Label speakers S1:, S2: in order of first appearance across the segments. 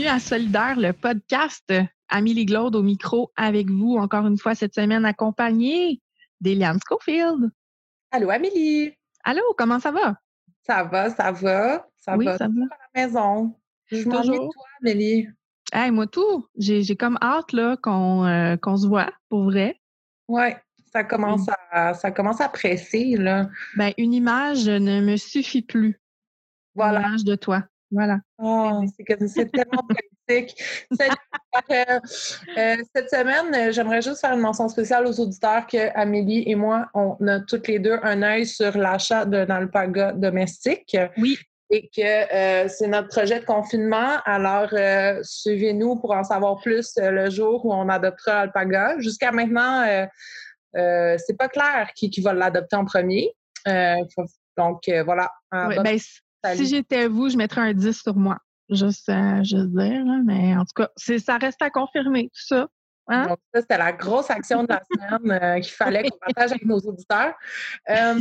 S1: bienvenue à Solidaire, le podcast. Amélie Glaude au micro avec vous encore une fois cette semaine accompagnée d'Eliane Schofield.
S2: Allô Amélie.
S1: Allô, comment ça va?
S2: Ça va, ça va. Ça
S1: oui,
S2: va.
S1: ça va.
S2: à la maison. Je m'ennuie de toi, Amélie.
S1: Hey, moi tout. J'ai comme hâte là, qu'on euh, qu'on se voit, pour vrai.
S2: Oui, ça commence à ça commence à presser, là.
S1: Ben, une image ne me suffit plus.
S2: Voilà.
S1: Une image de toi. Voilà.
S2: Oh, c'est tellement pratique. Cette, euh, euh, cette semaine, euh, j'aimerais juste faire une mention spéciale aux auditeurs que Amélie et moi, on a toutes les deux un œil sur l'achat d'un alpaga domestique.
S1: Oui.
S2: Et que c'est notre projet de confinement. Alors, suivez-nous pour en savoir plus le jour où on adoptera l'alpaga. Jusqu'à maintenant, c'est pas clair qui, qui va l'adopter en premier. donc, voilà.
S1: Oui, ben, si j'étais vous, je mettrais un 10 sur moi. Juste, euh, juste dire, mais en tout cas, ça reste à confirmer, tout ça. Hein?
S2: Donc, ça, c'était la grosse action de la semaine euh, qu'il fallait qu'on partage avec nos auditeurs. Euh,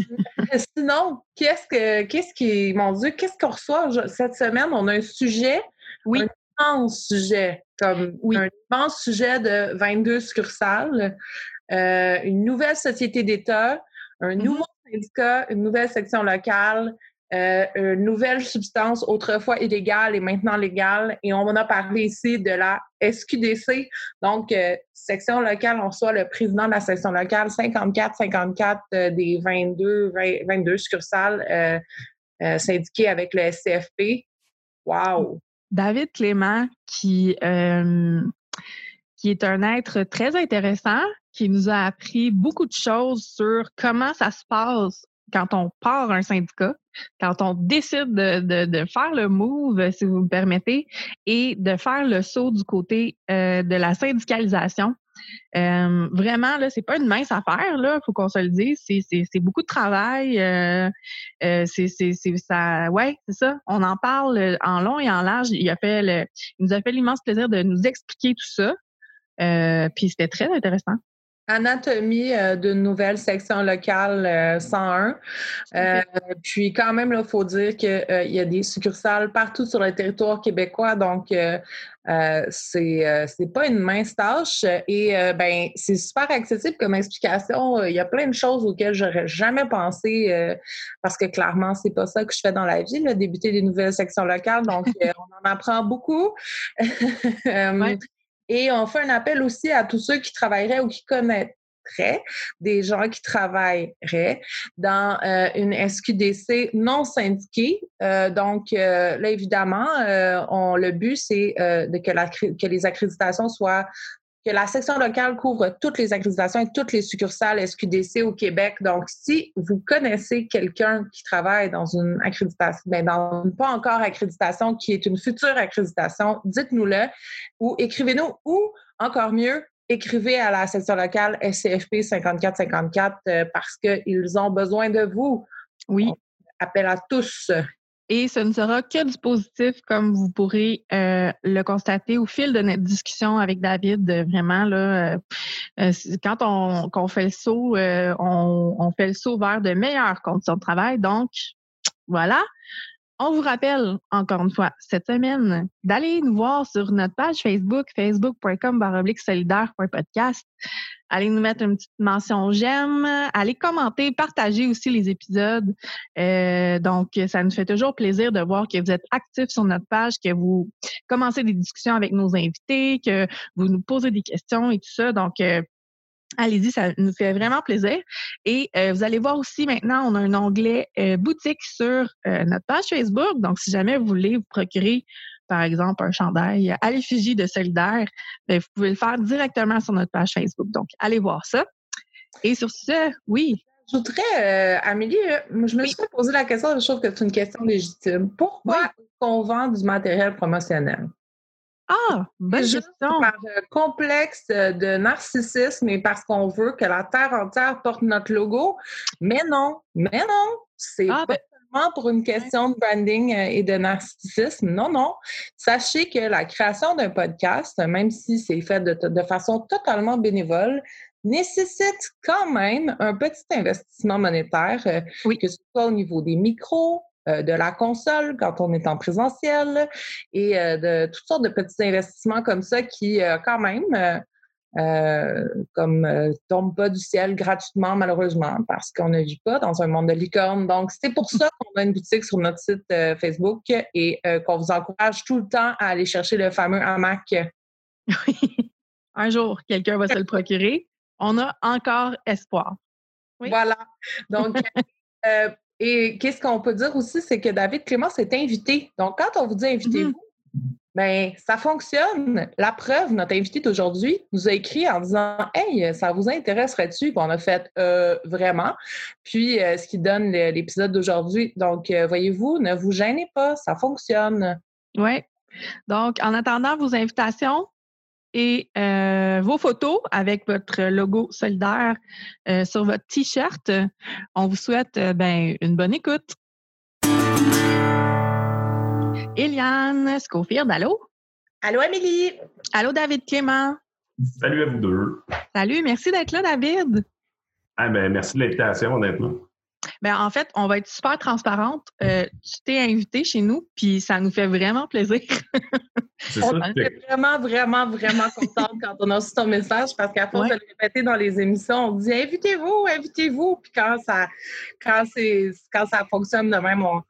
S2: sinon, qu'est-ce que qu'est-ce qui, mon Dieu, qu'est-ce qu'on reçoit? Cette semaine? On a un sujet,
S1: oui.
S2: un immense sujet, comme
S1: oui.
S2: un immense sujet de 22 succursales, une nouvelle société d'État, un
S1: Mm-hmm.
S2: nouveau syndicat, une nouvelle section locale, euh, une nouvelle substance autrefois illégale et maintenant légale. Et on en a parlé ici de la SQDC. Donc, euh, section locale, on reçoit le président de la section locale, 54-54 euh, des 22, 20, 22 succursales syndiquées avec le SCFP. Wow!
S1: David Clément, qui, qui est un être très intéressant, qui nous a appris beaucoup de choses sur comment ça se passe quand on part un syndicat, quand on décide de, de, de, faire le move, si vous me permettez, et de faire le saut du côté euh, de la syndicalisation. Euh, vraiment, là, c'est pas une mince affaire, là, faut qu'on se le dise. C'est beaucoup de travail. Euh, c'est ça, ouais, c'est ça. On en parle en long et en large. Il a fait le, il nous a fait l'immense plaisir de nous expliquer tout ça. puis c'était très intéressant.
S2: Anatomie euh, d'une nouvelle section locale euh, 101. Euh, puis quand même, il faut dire qu'il y a des succursales partout sur le territoire québécois, donc c'est c'est pas une mince tâche. Et ben c'est super accessible comme explication. Il y a plein de choses auxquelles j'aurais jamais pensé parce que clairement, c'est pas ça que je fais dans la vie, là, débuter des nouvelles sections locales. Donc, on en apprend beaucoup.
S1: ouais.
S2: Et on fait un appel aussi à tous ceux qui travailleraient ou qui connaîtraient des gens qui travailleraient dans euh, une SQDC non syndiquée. Euh, donc, euh, là, évidemment, on, le but, c'est de que, que les accréditations soient que la section locale couvre toutes les accréditations et toutes les succursales SQDC au Québec. Donc, si vous connaissez quelqu'un qui travaille dans une accréditation, bien, dans une pas encore accréditation, qui est une future accréditation, dites-nous-le ou écrivez-nous ou, encore mieux, écrivez à la section locale SCFP 5454 euh, parce qu'ils ont besoin de vous.
S1: Oui.
S2: On appelle à tous.
S1: Et ce ne sera que du positif, comme vous pourrez euh, le constater au fil de notre discussion avec David. Vraiment, là, euh, quand on, on, fait le saut, euh, on, on, fait le saut vers de meilleures conditions de travail. Donc, voilà. On vous rappelle, encore une fois, cette semaine, d'aller nous voir sur notre page Facebook, facebook.com solidaire.podcast. Allez nous mettre une petite mention j'aime, allez commenter, partager aussi les épisodes. Euh, donc, ça nous fait toujours plaisir de voir que vous êtes actifs sur notre page, que vous commencez des discussions avec nos invités, que vous nous posez des questions et tout ça. Donc, euh, Allez-y, ça nous fait vraiment plaisir. Et euh, vous allez voir aussi maintenant, on a un onglet euh, boutique sur euh, notre page Facebook. Donc, si jamais vous voulez vous procurer, par exemple, un chandail à l'effigie de Solidaire, bien, vous pouvez le faire directement sur notre page Facebook. Donc, allez voir ça. Et sur ce, oui.
S2: Je voudrais, Amélie, je me suis oui. posé la question, je trouve que c'est une question légitime. Pourquoi oui. on vend du matériel promotionnel?
S1: Ah, bonne
S2: juste
S1: question.
S2: par euh, complexe de narcissisme et parce qu'on veut que la terre entière porte notre logo. Mais non, mais non, c'est
S1: Ah,
S2: pas
S1: ben-
S2: seulement pour une question de branding euh, et de narcissisme. Non, non. Sachez que la création d'un podcast, même si c'est fait de, de façon totalement bénévole, nécessite quand même un petit investissement monétaire, euh,
S1: Oui.
S2: que ce soit au niveau des micros, de la console quand on est en présentiel et de toutes sortes de petits investissements comme ça qui, quand même, euh, comme euh, tombe pas du ciel gratuitement, malheureusement, parce qu'on ne vit pas dans un monde de licorne. Donc, c'est pour ça qu'on a une boutique sur notre site euh, Facebook et qu'on vous encourage tout le temps à aller chercher le fameux hamac.
S1: Oui. Un jour, quelqu'un va se le procurer. On a encore espoir.
S2: Voilà. Donc, et qu'est-ce qu'on peut dire aussi, c'est que David Clément s'est invité. Donc, quand on vous dit invitez-vous, mm-hmm. Bien, ça fonctionne. La preuve, notre invité d'aujourd'hui nous a écrit en disant Hey, ça vous intéresserait-tu? on a fait euh, vraiment. Puis, euh, ce qui donne l'épisode d'aujourd'hui. Donc, euh, voyez-vous, ne vous gênez pas, ça fonctionne.
S1: Oui. Donc, en attendant vos invitations et vos photos avec votre logo solidaire sur votre T-shirt, on vous souhaite ben, une bonne écoute. Eliane Scofield, allô?
S2: Allô, Amélie?
S1: Allô, David Clément?
S3: Salut à vous deux.
S1: Salut, merci d'être là, David.
S3: Ah, ben, merci de l'invitation, honnêtement.
S1: Ben, en fait, on va être super transparente. Euh, tu t'es invité chez nous, puis ça nous fait vraiment plaisir.
S2: on est vraiment, vraiment, vraiment contente quand on a reçu ton message parce qu'à force de le répéter dans les émissions, on dit invitez-vous, invitez-vous. Puis quand ça, quand, quand ça fonctionne de même, on,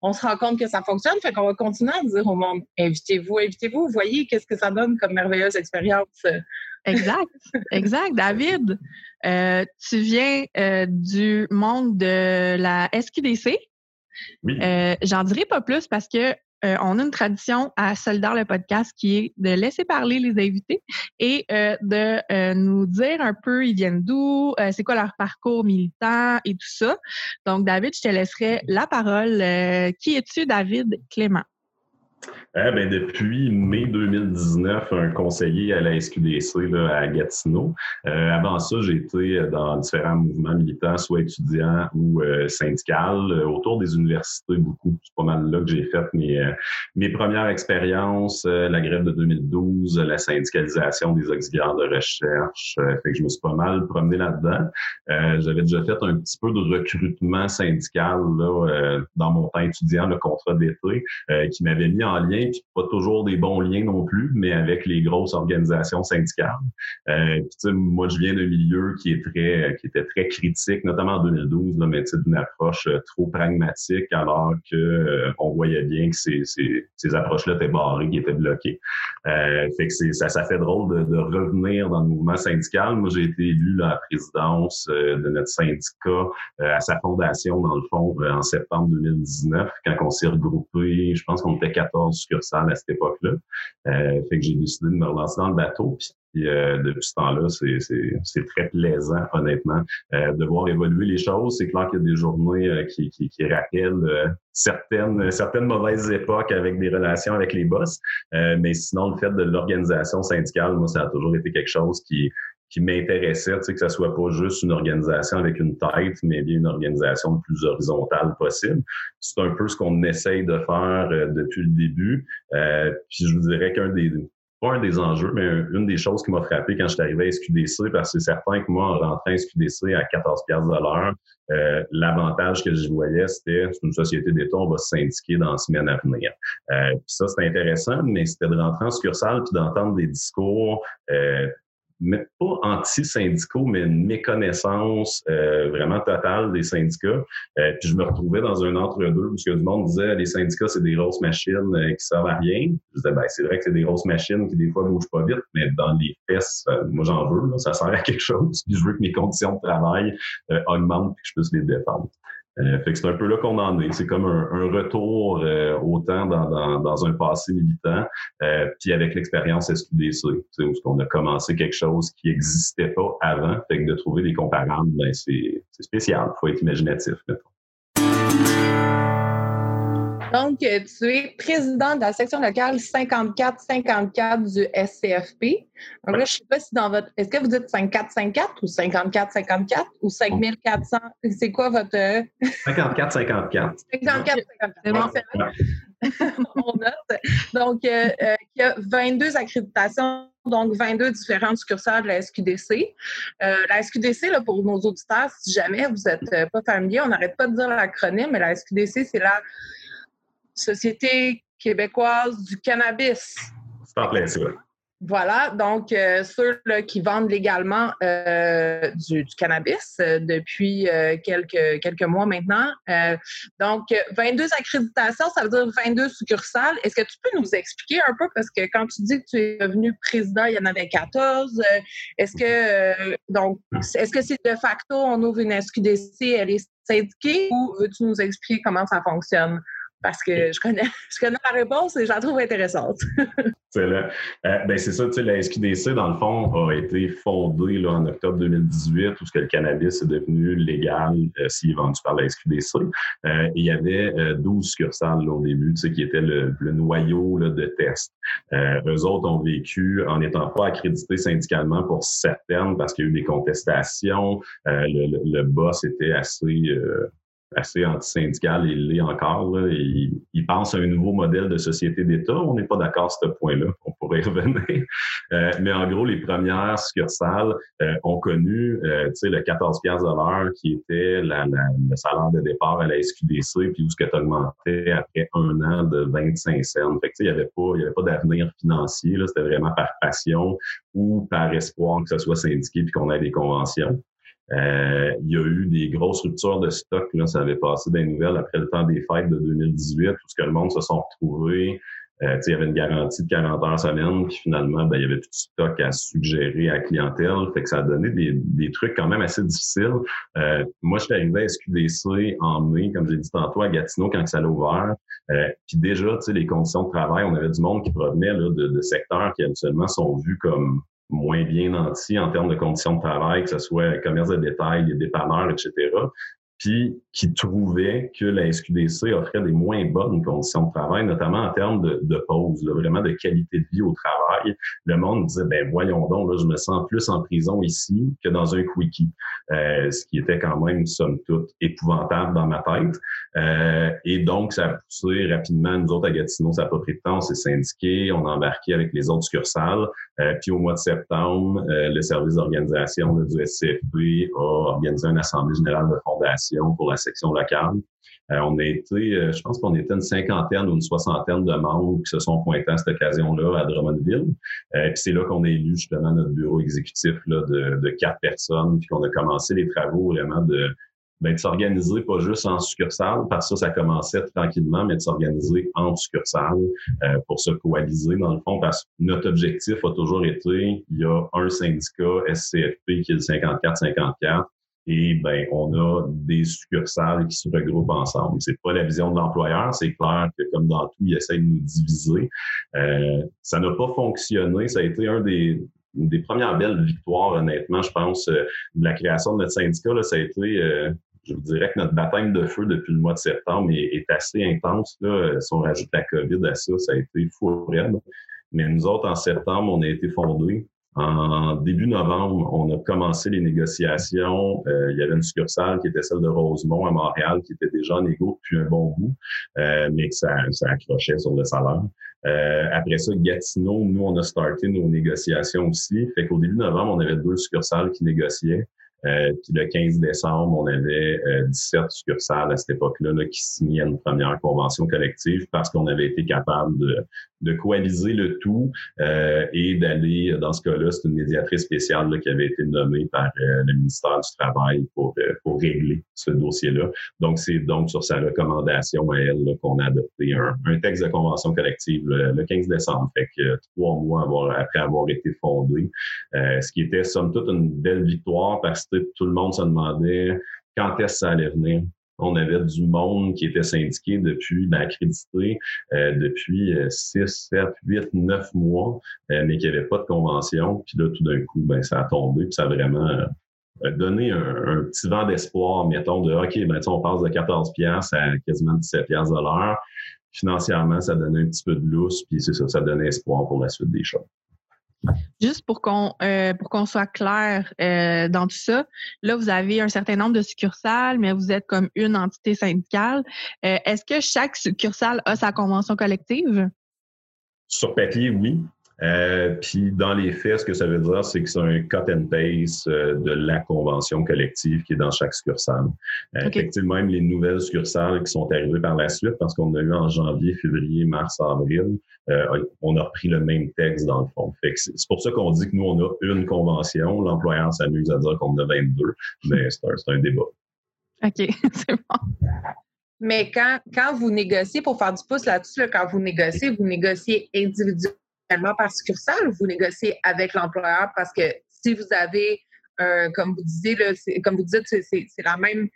S2: on se rend compte que ça fonctionne. Fait qu'on va continuer à dire au monde invitez-vous, invitez-vous, voyez qu'est-ce que ça donne comme merveilleuse expérience.
S1: Exact, exact. David, euh, tu viens euh, du monde de la SQDC.
S3: Oui.
S1: Euh, j'en dirai pas plus parce que on a une tradition à Solidar le podcast qui est de laisser parler les invités et de nous dire un peu ils viennent d'où, c'est quoi leur parcours militant et tout ça. Donc, David, je te laisserai la parole. qui es-tu, David Clément?
S3: Eh ben, depuis mai 2019, un conseiller à la SQDC là, à Gatineau. Euh, avant ça, été dans différents mouvements militants, soit étudiants ou euh, syndicales, euh, autour des universités beaucoup. C'est pas mal là que j'ai fait mes, mes premières expériences, la grève de 2012, la syndicalisation des auxiliaires de recherche. fait que je me suis pas mal promené là-dedans. J'avais déjà fait un petit peu de recrutement syndical là, dans mon temps étudiant, le contrat d'été, qui m'avait mis en lien pas toujours des bons liens non plus, mais avec les grosses organisations syndicales. Euh, moi, je viens d'un milieu qui est très, qui était très critique, notamment en 2012, là, mais d'une approche euh, trop pragmatique, alors que euh, on voyait bien que ces, ces, ces approches-là étaient barrées, qui étaient bloquées. Euh, fait que ça, ça fait drôle de, de, revenir dans le mouvement syndical. Moi, j'ai été élu à la présidence de notre syndicat à sa fondation, dans le fond, en septembre 2019, quand on s'est regroupé, je pense qu'on était 14 succursales à cette époque-là. Euh, fait que j'ai décidé de me relancer dans le bateau. Puis euh, depuis ce temps-là, c'est très plaisant, honnêtement, euh, de voir évoluer les choses. C'est clair qu'il y a des journées euh, qui, qui, qui, rappellent certaines, certaines mauvaises époques avec des relations avec les boss. mais sinon, le fait de l'organisation syndicale, moi, ça a toujours été quelque chose qui, qui m'intéressait, tu sais, que ça soit pas juste une organisation avec une tête, mais bien une organisation plus horizontale possible. C'est un peu ce qu'on essaye de faire euh, depuis le début. Euh, puis je vous dirais qu'un des pas un des enjeux, mais une des choses qui m'a frappé quand je suis arrivé à SQDC, parce que c'est certain que moi, en rentrant à SQDC à 14 de l'heure, euh, l'avantage que je voyais, c'était une société d'État, on va se syndiquer dans la semaine à venir. Euh, puis ça, c'était intéressant, mais c'était de rentrer en succursale puis d'entendre des discours euh, mais pas anti-syndicaux, mais une méconnaissance euh, vraiment totale des syndicats. Euh, puis je me retrouvais dans un entre-deux parce que du monde disait les syndicats, c'est des grosses machines euh, qui servent à rien. Je disais, ben, c'est vrai que c'est des grosses machines qui des fois bougent pas vite, mais dans les fesses, moi j'en veux, là, ça sert à quelque chose. Puis je veux que mes conditions de travail augmentent et que je puisse les défendre. Euh, fait que c'est un peu là qu'on en est. C'est comme un, un retour euh, au temps dans, dans, dans, un passé militant, euh, puis avec l'expérience SQDC, où on a commencé quelque chose qui n'existait pas avant. Fait que de trouver des comparables, ben c'est spécial. faut être imaginatif, mettons.
S2: Donc, euh, tu es président de la section locale 54-54 du SCFP. Donc là, je ne sais pas si dans votre. Est-ce que vous dites 54-54 ou 54-54 ou 5400? C'est quoi votre.
S3: 54-54.
S2: 54-54. on note. Donc, il y a 22 accréditations donc 22 différentes succursales de la SQDC. la SQDC, là, pour nos auditeurs, si jamais vous n'êtes pas familier, on n'arrête pas de dire l'acronyme, mais la SQDC, c'est la Société québécoise du cannabis.
S3: C'est en plein.
S2: Voilà, donc euh, ceux qui vendent légalement euh, du, cannabis euh, depuis quelques, quelques mois maintenant. donc, 22 accréditations, ça veut dire 22 succursales. Est-ce que tu peux nous expliquer un peu, parce que quand tu dis que tu es devenu président, il y en avait 14. est-ce que donc est-ce que c'est de facto on ouvre une SQDC, elle est syndiquée ou veux-tu nous expliquer comment ça fonctionne? Parce que je connais, je connais la réponse et je la trouve intéressante.
S3: c'est là. Euh, ben c'est ça, tu sais, la SQDC, dans le fond, a été fondée là, en octobre 2018, où ce que le cannabis est devenu légal euh, s'il est vendu par la SQDC. Euh, il y avait 12 succursales au début, tu sais, qui étaient le, noyau là, de test. eux autres ont vécu en n'étant pas accrédités syndicalement pour certaines parce qu'il y a eu des contestations. Le, le, boss était assez assez antisyndical et l'est encore. Là, et il pense à un nouveau modèle de société d'État. On n'est pas d'accord à ce point-là. On pourrait y revenir. Euh, mais en gros, les premières succursales euh, ont connu euh, le 14 de l'heure qui était la, le salaire de départ à la SQDC, puis où ce que tu augmentais après un an de 25 cents. Fait que, il n'y avait pas, il avait pas d'avenir financier. C'était vraiment par passion ou par espoir que ce soit syndiqué puis qu'on ait des conventions. Euh, il y a eu des grosses ruptures de stock. Là, ça avait passé des nouvelles après le temps des fêtes de 2018, où ce que le monde se sont retrouvés. Euh, il y avait une garantie de 40 heures semaine, puis finalement, ben, il y avait tout de stock à suggérer à la clientèle. Fait que ça a donné des, des trucs quand même assez difficiles. Euh, moi, je suis arrivé à SQDC en mai, comme j'ai dit tantôt, à Gatineau, quand ça l'a ouvert. Euh, puis déjà, les conditions de travail, on avait du monde qui provenait là, de, de secteurs qui habituellement sont vus comme moins bien nantis en termes de conditions de travail, que ce soit commerce de détail, dépanneurs, etc puis qui trouvait que la SQDC offrait des moins bonnes conditions de travail, notamment en termes de, de pause, vraiment de qualité de vie au travail. Le monde disait, ben voyons donc, là, je me sens plus en prison ici que dans un quickie, euh, ce qui était quand même, somme toute, épouvantable dans ma tête. Euh, et donc, ça a poussé rapidement, nous autres à Gatineau, ça n'a pas pris de temps, on s'est syndiqué, on a embarqué avec les autres succursales. Euh, puis au mois de septembre, euh, le service d'organisation du SCFP a organisé une assemblée générale de fondation pour la section locale. Euh, on a été, euh, je pense qu'on était une cinquantaine ou une soixantaine de membres qui se sont pointés à cette occasion-là à Drummondville. Euh, c'est là qu'on a élu justement notre bureau exécutif là, de, de quatre personnes, puis qu'on a commencé les travaux vraiment de, ben, de s'organiser pas juste en succursale, parce que ça, ça commençait tranquillement, mais de s'organiser en succursale pour se coaliser dans le fond, parce que notre objectif a toujours été, il y a un syndicat SCFP qui est le 54-54, et ben on a des succursales qui se regroupent ensemble. C'est pas la vision de l'employeur, c'est clair que comme dans tout, il essaie de nous diviser. Euh, ça n'a pas fonctionné. Ça a été un des, des premières belles victoires, honnêtement, je pense, euh, de la création de notre syndicat. Ça a été, euh, je vous dirais que notre baptême de feu depuis le mois de septembre est, assez intense. Là. Si on rajoute la COVID à ça, ça a été fou Mais nous autres, en septembre, on a été fondés. En début novembre, on a commencé les négociations. Euh, il y avait une succursale qui était celle de Rosemont à Montréal, qui était déjà en égo depuis un bon bout, euh, mais que ça, ça accrochait sur le salaire. Euh, après ça, Gatineau, nous, on a starté nos négociations aussi. Fait qu'au début novembre, on avait deux succursales qui négociaient. Euh, puis le 15 décembre, on avait 17 euh, succursales à cette époque-là là, qui signaient une première convention collective parce qu'on avait été capable de, de coaliser le tout euh, et d'aller, dans ce cas-là, c'est une médiatrice spéciale là, qui avait été nommée par le ministère du Travail pour, pour régler ce dossier-là. Donc, c'est donc sur sa recommandation à elle qu'on a adopté un, un, texte de convention collective le, 15 décembre. Fait que trois mois avoir, après avoir été fondé, ce qui était somme toute une belle victoire parce tout le monde se demandait quand est-ce que ça allait venir. On avait du monde qui était syndiqué depuis, ben, accrédité euh, depuis 6, 7, 8, 9 mois, euh, mais qui avait pas de convention. Puis là, tout d'un coup, ben, ça a tombé, puis ça a vraiment euh, donné un, petit vent d'espoir, mettons, de OK, ben, on passe de 14 pièces à quasiment 17 pièces de l'heure. Financièrement, ça donnait un petit peu de lousse, puis c'est ça, ça donnait espoir pour la suite des choses.
S1: Juste pour qu'on euh, pour qu'on soit clair euh, dans tout ça, là vous avez un certain nombre de succursales, mais vous êtes comme une entité syndicale. Euh, est-ce que chaque succursale a sa convention collective?
S3: Sur papier, oui. Euh, puis dans les faits, ce que ça veut dire, c'est que c'est un cut and paste euh, de la convention collective qui est dans chaque succursale. Euh, Effectivement, même les nouvelles succursales qui sont arrivées par la suite, parce qu'on a eu en janvier, février, mars, avril, euh, on a repris le même texte dans le fond. c'est pour ça qu'on dit que nous, on a une convention. L'employeur s'amuse à dire qu'on en a 22, mais c'est un, un débat.
S1: OK, c'est bon.
S2: Mais quand, quand vous négociez, pour faire du pouce là-dessus, quand vous négociez, vous négociez individuellement par succursale ou vous négociez avec l'employeur? Parce que si vous avez, comme vous disiez, là, comme vous dites, c'est la même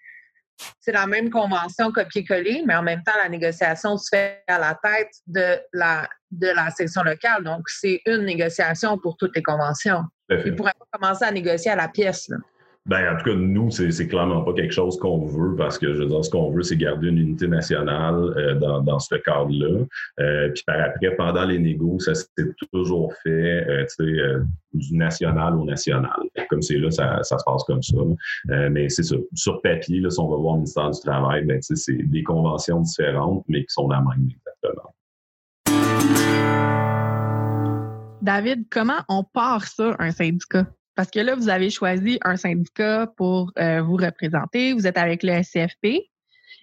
S2: c'est la même convention copier-coller, mais en même temps, la négociation se fait à la tête de la, de la section locale. Donc, c'est une négociation pour toutes les conventions. Ils ne pourraient pas commencer à négocier à la pièce. Là.
S3: Ben, en tout cas, nous, c'est clairement pas quelque chose qu'on veut parce que, je veux dire, ce qu'on veut, c'est garder une unité nationale euh, dans, dans ce cadre-là. Euh, puis par après, pendant les négos, ça s'est toujours fait, euh, tu sais, du national au national. Comme c'est là, ça, ça, se passe comme ça. mais c'est ça. Sur papier, là, si on va voir le ministère du Travail, ben, c'est des conventions différentes, mais qui sont la même exactement.
S1: David, comment on part ça, un syndicat? Parce que là, vous avez choisi un syndicat pour euh, vous représenter. Vous êtes avec le SCFP.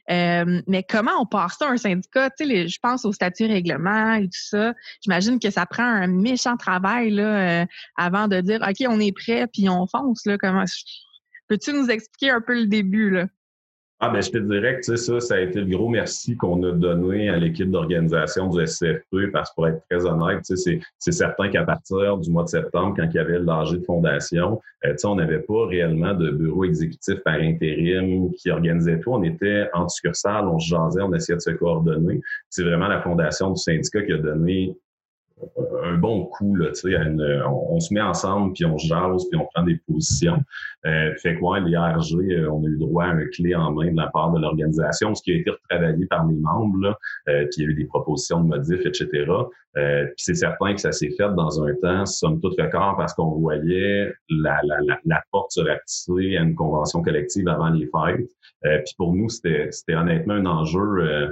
S1: Euh, mais comment on part ça, un syndicat? Tu sais, je pense au statut règlement et tout ça. J'imagine que ça prend un méchant travail là, euh, avant de dire OK, on est prêt puis on fonce. Là, comment... Peux-tu nous expliquer un peu le début? Là?
S3: Ah, ben, je te dirais que ça, ça a été le gros merci qu'on a donné à l'équipe d'organisation du SCFP, parce que pour être très honnête, c'est certain qu'à partir du mois de septembre, quand il y avait l'âge de fondation, euh, on n'avait pas réellement de bureau exécutif par intérim qui organisait tout. On était en succursale, on se jasait, on essayait de se coordonner. C'est vraiment la fondation du syndicat qui a donné un bon coup. Là, on, on, se met ensemble, puis on jase, puis on prend des positions. Euh, fait que ouais, l'IRG, euh, on a eu droit à un clé en main de la part de l'organisation, ce qui a été retravaillé par les membres, là, euh, puis il y a eu des propositions de modifs, etc. Euh, puis c'est certain que ça s'est fait dans un temps, somme toute record, parce qu'on voyait la, la, la, la, porte se à une convention collective avant les fêtes. Euh, puis pour nous, c'était honnêtement un enjeu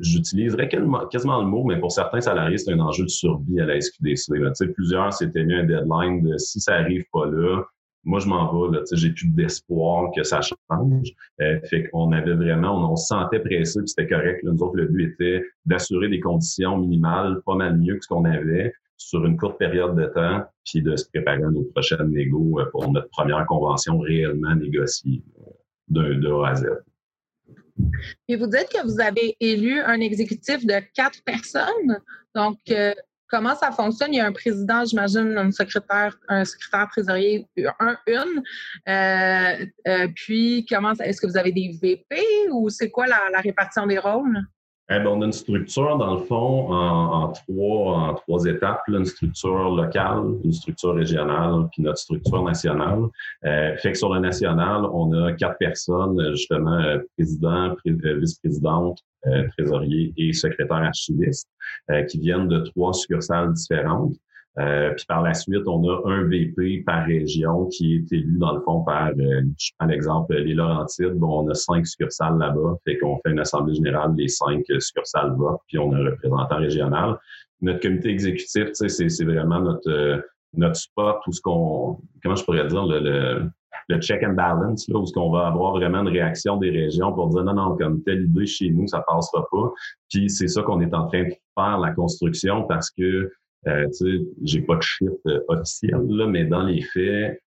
S3: j'utiliserais quasiment le mot, mais pour certains salariés, c'est un enjeu de survie à la SQDC. Là. Plusieurs s'étaient mis un deadline de si ça arrive pas là, moi je m'en vais, j'ai plus d'espoir que ça change. Euh, fait qu'on avait vraiment, on, se sentait pressé, puis c'était correct. Nous autres, le but était d'assurer des conditions minimales, pas mal mieux que ce qu'on avait sur une courte période de temps, puis de se préparer à nos prochaines négos euh, pour notre première convention réellement négociée euh, de, de A à Z.
S2: Et vous dites que vous avez élu un exécutif de quatre personnes. Donc, euh, comment ça fonctionne? Il y a un président, j'imagine, un secrétaire, un secrétaire trésorier, un, une. Euh, euh, puis, comment est-ce que vous avez des VP ou c'est quoi la répartition des rôles?
S3: Eh ben, on a une structure, dans le fond, en, trois, en trois étapes. une structure locale, une structure régionale, puis notre structure nationale. Euh, fait que sur le national, on a quatre personnes, justement, euh, président, euh, vice-présidente, euh, trésorier et secrétaire archiviste, qui viennent de trois succursales différentes. Euh, puis par la suite, on a un VP par région qui est élu dans le fond par, euh, je prends l'exemple, les Laurentides. Bon, on a cinq succursales là-bas, fait qu'on fait une assemblée générale, les cinq succursales votent, puis on a un représentant régional. Notre comité exécutif, sais, c'est vraiment notre euh, notre spot où ce qu'on, comment je pourrais dire, le, le, check and balance, là, où ce qu'on va avoir vraiment une réaction des régions pour dire non, non, comme telle idée chez nous, ça passera pas. Puis c'est ça qu'on est en train de faire la construction parce que euh, j'ai pas de chiffre euh, officiel, là, mais dans les faits,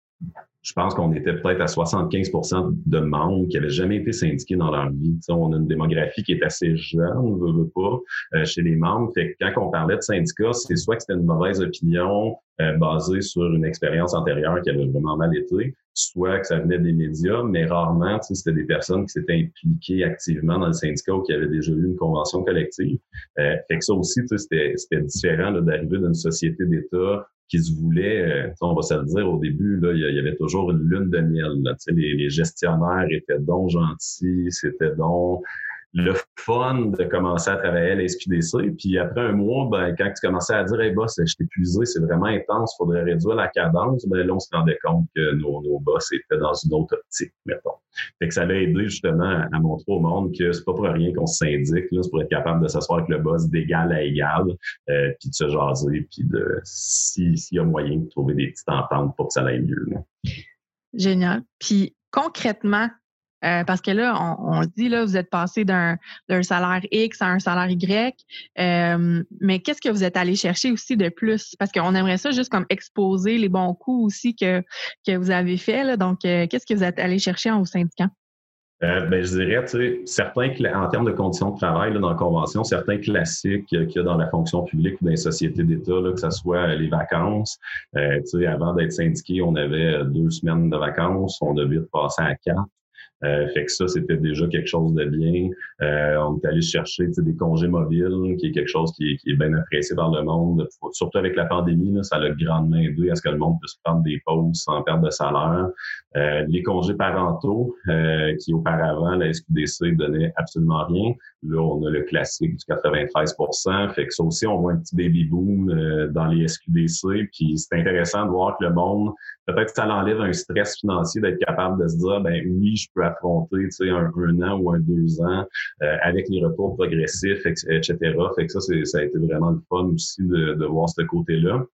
S3: je pense qu'on était peut-être à 75% de membres qui n'avaient jamais été syndiqués dans leur vie. on a une démographie qui est assez jeune, on veut, veut pas, euh, chez les membres. Fait que quand on parlait de syndicats, c'est soit que c'était une mauvaise opinion euh, basée sur une expérience antérieure qui avait vraiment mal été, soit que ça venait des médias, mais rarement, c'était des personnes qui s'étaient impliquées activement dans le syndicat ou qui avaient déjà eu une convention collective. Euh, fait que ça aussi, c'était différent d'arriver d'une société d'État qui se voulait, euh, on va se le dire au début, là, il y avait toujours une lune de miel. Là, les, les gestionnaires étaient donc gentils, c'était donc le fun de commencer à travailler à la SQDC. Puis après un mois, ben, quand tu commençais à dire, hey boss, je t'ai épuisé, c'est vraiment intense, il faudrait réduire la cadence, ben là, on se rendait compte que nos, nos boss étaient dans une autre optique, mettons. Fait que ça allait aider justement à montrer au monde que c'est pas pour rien qu'on se syndique, là, c'est pour être capable de s'asseoir avec le boss d'égal à égal, euh, puis de se jaser, puis de s'il y a moyen de trouver des petites ententes pour que ça aille mieux.
S1: Génial. Puis concrètement, euh, parce que là, on, dit, là, vous êtes passé d'un salaire X à un salaire Y, euh, mais qu'est-ce que vous êtes allé chercher aussi de plus? Parce qu'on aimerait ça juste comme exposer les bons coups aussi que, vous avez fait. Donc, euh, qu'est-ce que vous êtes allé chercher en syndiquant?
S3: Euh, ben, je dirais, tu sais, certains, en termes de conditions de travail dans la convention, certains classiques qu'il y a dans la fonction publique ou dans les sociétés d'État, que ce soit les vacances. Tu sais, avant d'être syndiqué, on avait deux semaines de vacances, on devait passer à quatre. Euh, fait que ça, c'était déjà quelque chose de bien. Euh, on est allé chercher des congés mobiles, qui est quelque chose qui est, bien apprécié par le monde. Surtout avec la pandémie, là, ça a grandement aidé à ce que le monde puisse prendre des pauses sans perte de salaire. Euh, les congés parentaux, euh, qui auparavant, la SQDC donnait absolument rien. Là, on a le classique du 93% Fait que ça aussi, on voit un petit baby boom euh, dans les SQDC. Puis c'est intéressant de voir que le monde, peut-être que ça l'enlève un stress financier d'être capable de se dire, ben oui, je peux affronter un, un an ou un deux ans avec les retours progressifs, etc. Fait que ça, ça a été vraiment le fun aussi de, de voir ce côté-là.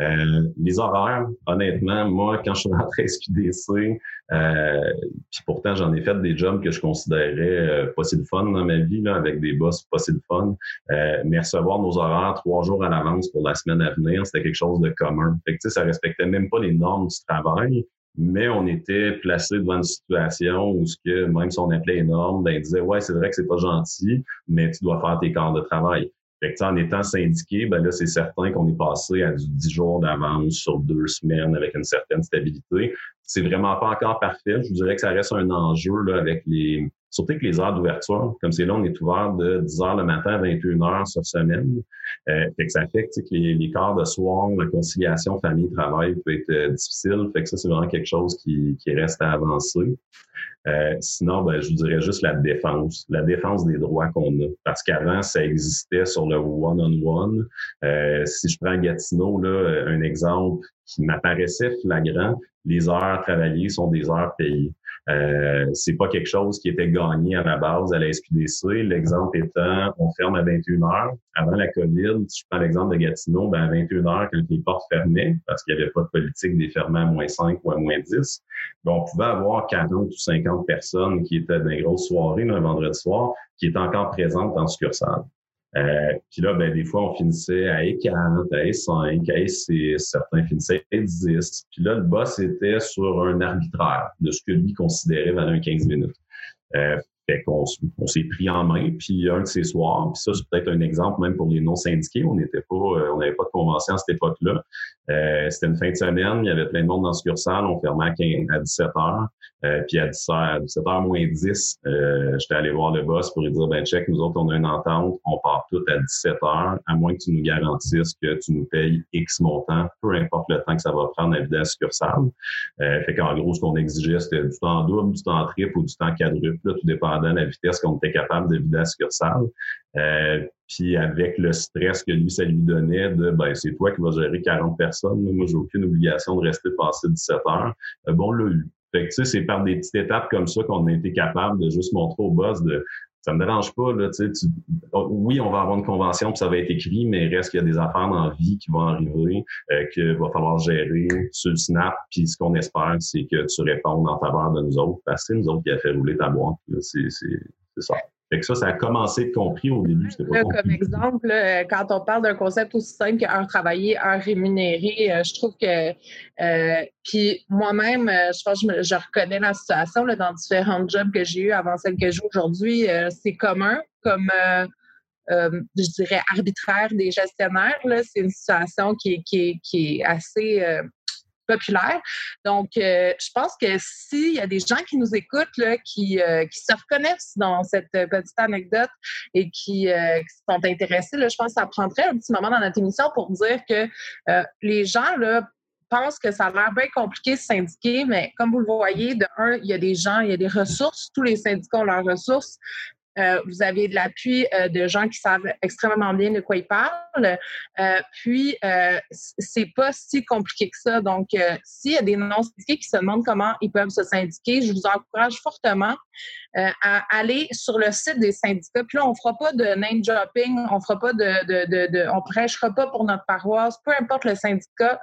S3: Euh, les horaires, honnêtement, moi, quand je suis rentré à SQDC, euh, puis pourtant j'en ai fait des jobs que je considérais euh, pas si le fun dans ma vie, là, avec des boss pas si le fun, euh, mais recevoir nos horaires trois jours à l'avance pour la semaine à venir, c'était quelque chose de commun. Fait que, ça respectait même pas les normes du travail, mais on était placé devant une situation où ce que même si on appelait les normes, ben, ils disaient ouais c'est vrai que c'est pas gentil, mais tu dois faire tes quarts de travail. Fait que, en étant syndiqué, ben là, c'est certain qu'on est passé à du 10 jours d'avance sur deux semaines avec une certaine stabilité. C'est vraiment pas encore parfait. Je vous dirais que ça reste un enjeu là, avec les. Surtout que les heures d'ouverture, comme c'est là, on est ouvert de 10 heures le matin à 21 heures sur semaine. Euh, fait que ça fait que, les, les quarts de soir, la conciliation famille-travail peut être euh, difficile. Fait que ça, c'est vraiment quelque chose qui, qui reste à avancer. Euh, sinon, ben, je vous dirais juste la défense, la défense des droits qu'on a. Parce qu'avant, ça existait sur le one-on-one. Euh, si je prends Gatineau, là, un exemple qui m'apparaissait flagrant, les heures travaillées sont des heures payées. Euh, c'est pas quelque chose qui était gagné à la base à la SQDC. L'exemple étant, on ferme à 21 heures. Avant la COVID, si je prends l'exemple de Gatineau, ben à 21 heures, quand les portes fermaient, parce qu'il n'y avait pas de politique des fermés à moins 5 ou à moins 10, ben on pouvait avoir 40 ou 50 personnes qui étaient dans une grosse soirée, un vendredi soir, qui étaient encore présentes en succursale. Euh, puis là, ben, des fois, on finissait à E40, à E5, à E6, certains finissaient à E10. Puis là, le boss était sur un arbitraire de ce que lui considérait un 15 minutes. Euh, fait qu'on on s'est pris en main, puis un de ces soirs, puis ça, c'est peut-être un exemple même pour les non-syndiqués, on n'était pas, euh, on n'avait pas de convention à cette époque-là. Euh, c'était une fin de semaine, il y avait plein de monde dans ce succursale, on fermait à, à 17 heures. Euh, puis à 17, h moins 10, euh, j'étais allé voir le boss pour lui dire, ben check, nous autres, on a une entente, on part tout à 17 heures, à moins que tu nous garantisses que tu nous payes X montant, peu importe le temps que ça va prendre à vider la succursale. Euh, fait qu'en gros, ce qu'on exigeait, c'était du temps double, du temps triple ou du temps quadruple, tout dépendant de la vitesse qu'on était capable de vider la succursale. Euh, puis avec le stress que lui, ça lui donnait de ben c'est toi qui vas gérer 40 personnes, moi j'ai aucune obligation de rester passer 17 heures. Euh, bon, là, fait que, tu sais, c'est par des petites étapes comme ça qu'on a été capable de juste montrer au boss de ça me dérange pas, là, tu sais, oh, oui, on va avoir une convention, puis ça va être écrit, mais il reste qu'il y a des affaires dans la vie qui vont arriver, euh, qu'il va falloir gérer sur le snap, puis ce qu'on espère, c'est que tu répondes en faveur de nous autres, parce que c'est nous autres qui a fait rouler ta boîte, c'est ça. Fait que ça, ça a commencé de compris au début.
S2: Pas comme exemple, quand on parle d'un concept aussi simple qu'un travaillé, un rémunéré, euh, je trouve que, euh, puis moi-même, euh, je pense que je, reconnais la situation là, dans différents jobs que j'ai eu avant celle que j'ai aujourd'hui. c'est commun comme, je dirais, arbitraire des gestionnaires. C'est une situation qui, qui, qui est assez Donc, euh, je pense que s'il y a des gens qui nous écoutent, là, qui, euh, qui se reconnaissent dans cette petite anecdote et qui, euh, sont intéressés, là, je pense que ça prendrait un petit moment dans notre émission pour dire que les gens là, pensent que ça a l'air bien compliqué de syndiquer, mais comme vous le voyez, de un, il y a des gens, il y a des ressources, tous les syndicats ont leurs ressources. Euh, vous avez de l'appui euh, de gens qui savent extrêmement bien de quoi ils parlent. Euh, puis, c'est pas si compliqué que ça. Donc, s'il y a des non-syndiqués qui se demandent comment ils peuvent se syndiquer, je vous encourage fortement à aller sur le site des syndicats. Puis là, on fera pas de name dropping, on fera pas de, de, on prêchera pas pour notre paroisse, peu importe le syndicat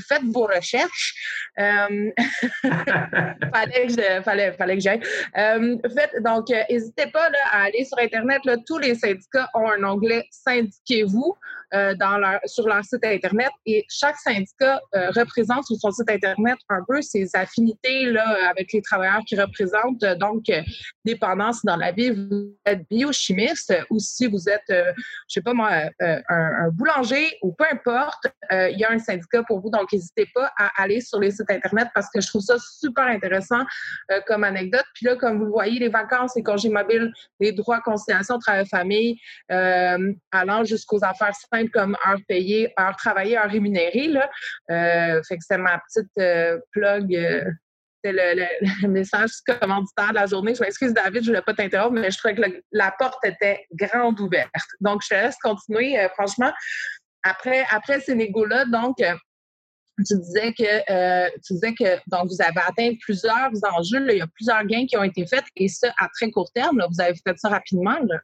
S2: faites vos recherches. Euh, fallait, que je, fallait, fallait que j'aille. Euh, faites, donc, euh, n'hésitez pas là, à aller sur Internet. Là, tous les syndicats ont un onglet Syndiquez-vous. Euh, dans leur, sur leur site Internet. Et chaque syndicat représente sur son site Internet un peu ses affinités là, avec les travailleurs qui représentent. Donc, dépendance dans la vie, vous êtes biochimiste ou si vous êtes, je sais pas moi, un, un, boulanger ou peu importe, il y a un syndicat pour vous. Donc, n'hésitez pas à aller sur les sites Internet parce que je trouve ça super intéressant comme anecdote. Puis là, comme vous le voyez, les vacances, les congés mobiles, les droits, conciliation, travail-famille, allant jusqu'aux affaires comme heure payée, heure travaillée, heure rémunérée. Là. Euh, fait que c'est ma petite euh, plug. Euh, c'est le, message commanditaire de la journée. Je m'excuse, David, je ne voulais pas t'interrompre, mais je trouvais que la porte était grande ouverte. Donc, je te laisse continuer. franchement, après, après ces négos-là, donc, tu disais que tu disais que donc vous avez atteint plusieurs enjeux. il y a plusieurs gains qui ont été faits et ça à très court terme. vous avez fait ça rapidement. Là.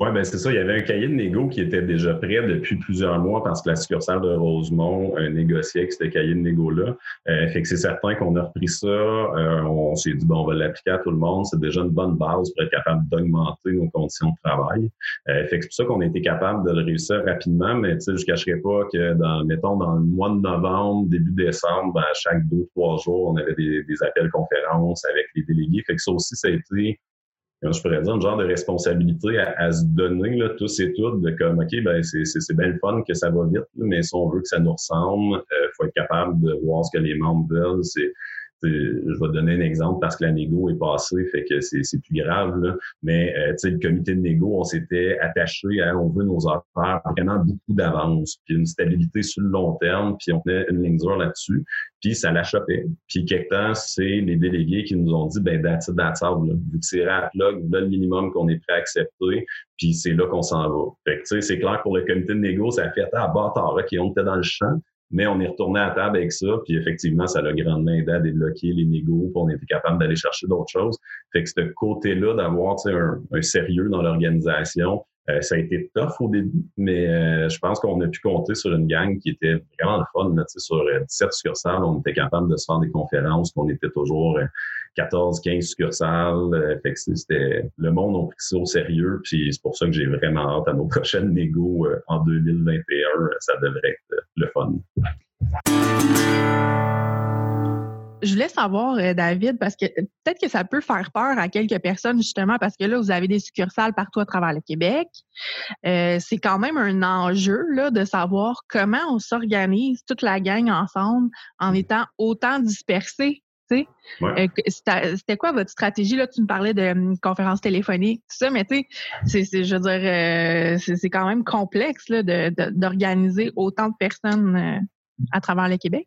S3: Oui, ben c'est ça. Il y avait un cahier de négo qui était déjà prêt depuis plusieurs mois parce que la succursale de Rosemont euh, négociait avec ce cahier de négo-là. Euh, fait que c'est certain qu'on a repris ça. Euh, on s'est dit, bon, on va l'appliquer à tout le monde. C'est déjà une bonne base pour être capable d'augmenter nos conditions de travail. Euh, fait que c'est pour ça qu'on a été capable de le réussir rapidement. Mais tu sais, je ne cacherai pas que dans, mettons, dans le mois de novembre, début décembre, ben, à chaque deux, trois jours, on avait des, des appels conférences avec les délégués. Fait que ça aussi, ça a été je pourrais dire, un genre de responsabilité à, se donner, là, tous et toutes, de comme, OK, ben, c'est bien le fun que ça va vite, mais si on veut que ça nous ressemble, il euh, faut être capable de voir ce que les membres veulent. C'est je vais donner un exemple parce que la négo est passée, fait que c'est plus grave. Là. Mais euh, le comité de négo, on s'était attaché à on veut nos affaires vraiment beaucoup d'avance, puis une stabilité sur le long terme, puis on tenait une ligne dure là-dessus, puis ça la. Puis quelque temps, c'est les délégués qui nous ont dit ben that's it, that's all, vous tirez à plug, le minimum qu'on est prêt à accepter, puis c'est là qu'on s'en va. Fait que c'est clair pour le comité de négo, ça a fait ah bâtard, OK, on était dans le champ, mais on est retourné à table avec ça, puis effectivement, ça a grandement aidé à débloquer les négos, puis on était capable d'aller chercher d'autres choses. Fait que ce côté-là, d'avoir un sérieux dans l'organisation, euh, ça a été tough au début, mais euh, je pense qu'on a pu compter sur une gang qui était vraiment le fun. Là, sur 17 euh, succursales, on était capable de se faire des conférences, qu'on était toujours 14, 15 succursales. fait que c'était le monde a pris ça au sérieux, puis c'est pour ça que j'ai vraiment hâte à nos prochaines négos en 2021. Ça devrait être le fun
S1: je voulais savoir, euh, David, parce que peut-être que ça peut faire peur à quelques personnes, justement, parce que là, vous avez des succursales partout à travers le Québec. Euh, c'est quand même un enjeu là, de savoir comment on s'organise toute la gang ensemble en étant autant dispersés. Ouais. Euh, c'était quoi votre stratégie? Là, tu me parlais de hum, conférences téléphoniques, tout ça, mais tu sais, je veux dire, c'est quand même complexe d'organiser autant de personnes à travers le Québec.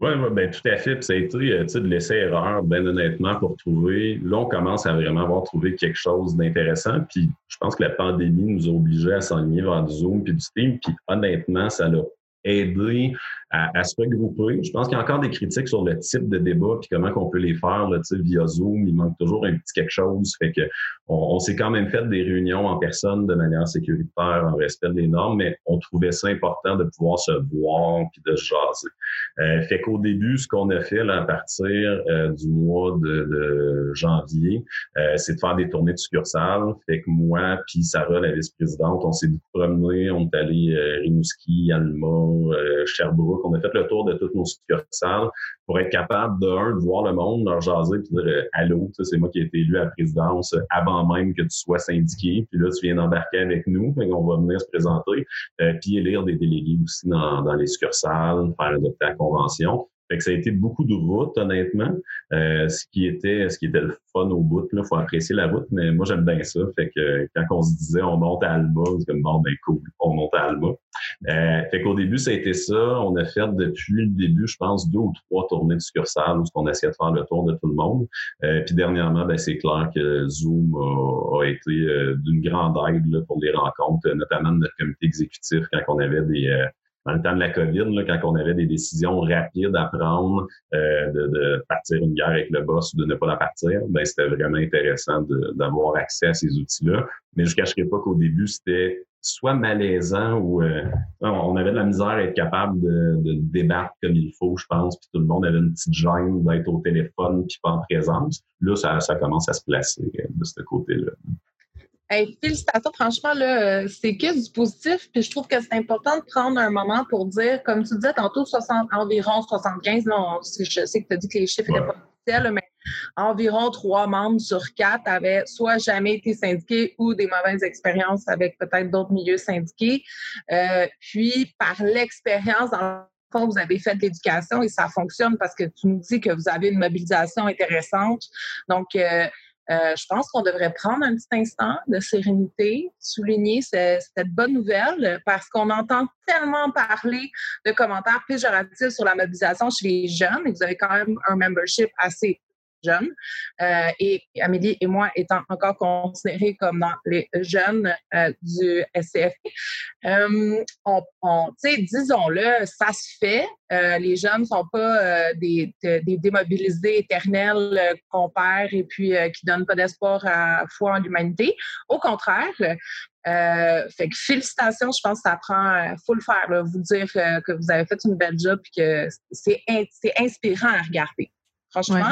S3: Oui, ouais, ben, tout à fait. Puis ça a été euh, de laisser erreur, bien honnêtement, pour trouver. Là, on commence à vraiment avoir trouvé quelque chose d'intéressant. Puis je pense que la pandémie nous a obligés à s'enligner vers du Zoom puis du Steam. Puis honnêtement, ça l'a aidé à, se regrouper. Je pense qu'il y a encore des critiques sur le type de débat puis comment on peut les faire là, via Zoom. Il manque toujours un petit quelque chose. Fait que on, s'est quand même fait des réunions en personne de manière sécuritaire, en respect des normes, mais on trouvait ça important de pouvoir se voir puis de se jaser. Euh, fait qu'au début, ce qu'on a fait là, à partir euh, du mois de, janvier, euh, c'est de faire des tournées de succursales. Fait que moi puis Sarah, la vice-présidente, on s'est promené, on est allé euh, Rimouski, Alma, Sherbrooke on a fait le tour de toutes nos succursales pour être capable de, un, de voir le monde, leur jaser, puis dire euh, Allô, c'est moi qui ai été élu à la présidence avant même que tu sois syndiqué, puis là, tu viens d'embarquer avec nous, on va venir se présenter, euh, puis élire des délégués aussi dans, les succursales, faire adopter la convention. Fait que ça a été beaucoup de route, honnêtement. Euh, ce qui était ce qui était le fun au bout, il faut apprécier la route, mais moi j'aime bien ça. Fait que quand on se disait on monte à Alma, c'est comme bon ben cool, on monte à Alma. Euh, fait qu'au début, ça a été ça. On a fait depuis le début, je pense, deux ou trois tournées de succursales où on essayait de faire le tour de tout le monde. Euh, puis dernièrement, ben, c'est clair que Zoom a, été euh, d'une grande aide là, pour les rencontres, notamment de notre comité exécutif quand on avait des euh, dans le temps de la COVID, là, quand on avait des décisions rapides à prendre euh, de, de, partir une guerre avec le boss ou de ne pas la partir, ben c'était vraiment intéressant d'avoir accès à ces outils-là. Mais je ne cacherai pas qu'au début, c'était soit malaisant ou euh, on avait de la misère à être capable de, de, débattre comme il faut, je pense, puis tout le monde avait une petite gêne d'être au téléphone puis pas en présence. Là, ça, ça commence à se placer euh, de ce côté-là.
S2: Hey, félicitations, franchement, là, euh, c'est que du positif. Puis je trouve que c'est important de prendre un moment pour dire, comme tu disais tantôt, 60, environ 75, là, je sais que tu as dit que les chiffres n'étaient pas officiels, mais environ trois membres sur quatre avaient soit jamais été syndiqués ou des mauvaises expériences avec peut-être d'autres milieux syndiqués. Euh, puis, par l'expérience, dans le fond, vous avez fait de l'éducation et ça fonctionne parce que tu nous dis que vous avez une mobilisation intéressante. Donc, euh, euh, je pense qu'on devrait prendre un petit instant de sérénité, souligner cette, bonne nouvelle parce qu'on entend tellement parler de commentaires péjoratifs sur la mobilisation chez les jeunes et vous avez quand même un membership assez jeunes. Euh, et Amélie et moi étant encore considérés comme dans les jeunes euh, du SCF. Euh, on, on disons-le, ça se fait. les jeunes ne sont pas des, démobilisés éternels qu'on perd et puis qui ne donnent pas d'espoir à foi en l'humanité. Au contraire, félicitations, je pense que ça prend, faut le faire, vous dire que vous avez fait une belle job et que c'est inspirant à regarder. Franchement,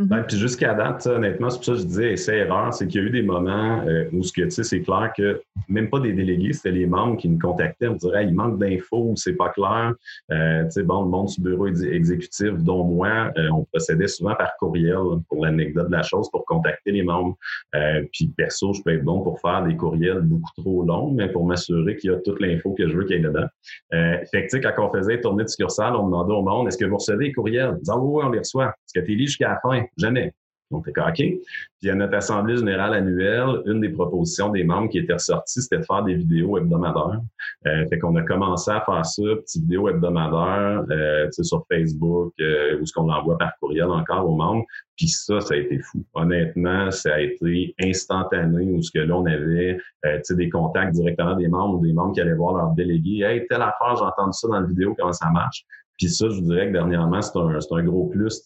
S3: Ben, puis jusqu'à date, honnêtement, c'est pour ça que je disais essai-erreur, c'est qu'il y a eu des moments euh, où ce que tu sais, c'est clair que même pas des délégués, c'était les membres qui nous contactaient, on dirait il manque d'infos, c'est pas clair. Euh, tu sais, bon, le monde du bureau exécutif, dont moi, euh, on procédait souvent par courriel pour l'anecdote de la chose, pour contacter les membres. Euh, puis perso, je peux être bon pour faire des courriels beaucoup trop longs, mais pour m'assurer qu'il y a toute l'info que je veux qu'il y ait dedans. fait que quand on faisait tourner de succursale, on demandait au monde, est-ce que vous recevez les courriels? Ils disaient, oh, oui, on les reçoit. Est-ce que tu es jusqu'à la fin? Jamais. Donc, t'es OK. Puis à notre Assemblée générale annuelle, une des propositions des membres qui était ressortie, c'était de faire des vidéos hebdomadaires. Euh, fait qu'on a commencé à faire ça, petites vidéos hebdomadaires, euh, sur Facebook, euh, ou ce qu'on envoie par courriel encore aux membres. Puis ça, ça a été fou. Honnêtement, ça a été instantané où ce que là, on avait euh, des contacts directement des membres ou des membres qui allaient voir leur délégué. Hey, telle affaire, j'ai entendu ça dans la vidéo, comment ça marche. Puis ça, je vous dirais que dernièrement, c'est un, un, gros plus.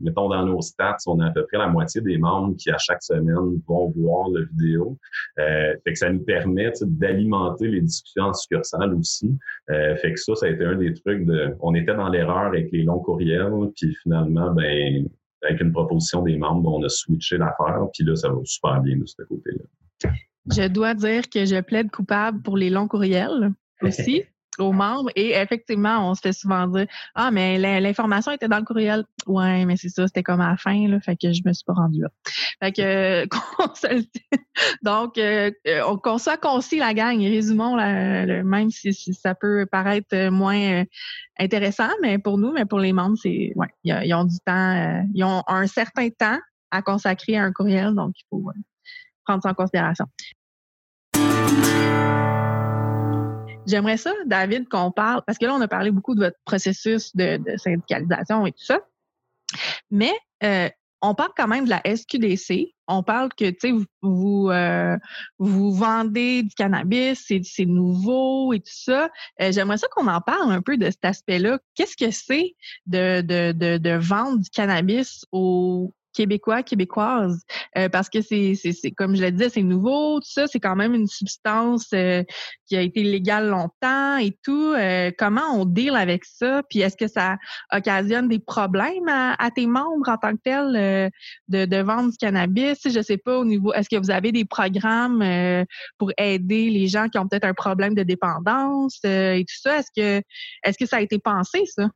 S3: Mettons, dans nos stats, on a à peu près la moitié des membres qui, à chaque semaine, vont voir la vidéo. Euh, fait que ça nous permet d'alimenter les discussions en succursale aussi. Euh, fait que ça, ça a été un des trucs de... On était dans l'erreur avec les longs courriels, puis finalement, ben avec une proposition des membres, on a switché l'affaire, puis là, ça va super bien de ce côté-là.
S1: Je dois dire que je plaide coupable pour les longs courriels aussi aux membres. Et effectivement, on se fait souvent dire Ah, mais l'information était dans le courriel. Ouais, mais c'est ça, c'était comme à la fin, là, fait que je me suis pas rendue là. Fait que donc euh, euh, qu'on soit concis la gang, résumons même si, ça peut paraître moins euh, intéressant, mais pour nous, mais pour les membres, c'est ouais, ils, ont du temps, ils ont un certain temps à consacrer à un courriel, donc il faut prendre ça en considération. J'aimerais ça, David, qu'on parle, parce que là, on a parlé beaucoup de votre processus de, syndicalisation et tout ça, mais euh, on parle quand même de la SQDC. On parle que, tu sais, vous, vous, euh, vendez du cannabis, c'est nouveau et tout ça. Euh, j'aimerais ça qu'on en parle un peu de cet aspect-là. Qu'est-ce que c'est de, de, de, de, vendre du cannabis aux, québécois, québécoises, euh, parce que c'est, c'est, comme je le disais, c'est nouveau, tout ça, c'est quand même une substance euh, qui a été légale longtemps et tout. Euh, comment on deal avec ça? Puis est-ce que ça occasionne des problèmes à, tes membres en tant que tel de, de, vendre du cannabis? Je sais pas au niveau, est-ce que vous avez des programmes pour aider les gens qui ont peut-être un problème de dépendance et tout ça? Est-ce que est-ce que ça a été pensé, ça?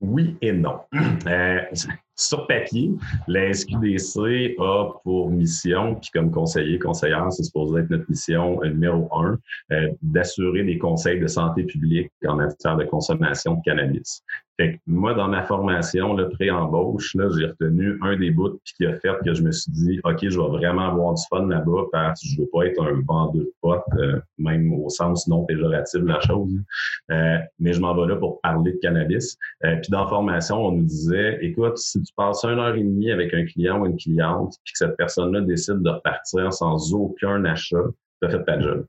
S3: Oui et non. Euh, sur papier, la SQDC a pour mission, puis comme conseiller, conseillère, c'est supposé être notre mission numéro un, euh, d'assurer des conseils de santé publique en matière de consommation de cannabis. Fait que moi, dans ma formation, le pré-embauche, là, j'ai retenu un des bouts qui a fait que je me suis dit, OK, je vais vraiment avoir du fun là-bas parce que je veux pas être un vendeur de potes, euh, même au sens non péjoratif de la chose. Euh, mais je m'en vais là pour parler de cannabis. Euh, puis dans la formation, on nous disait, écoute, si tu passes une heure et demie avec un client ou une cliente, puis que cette personne-là décide de repartir sans aucun achat, tu as fait ta job.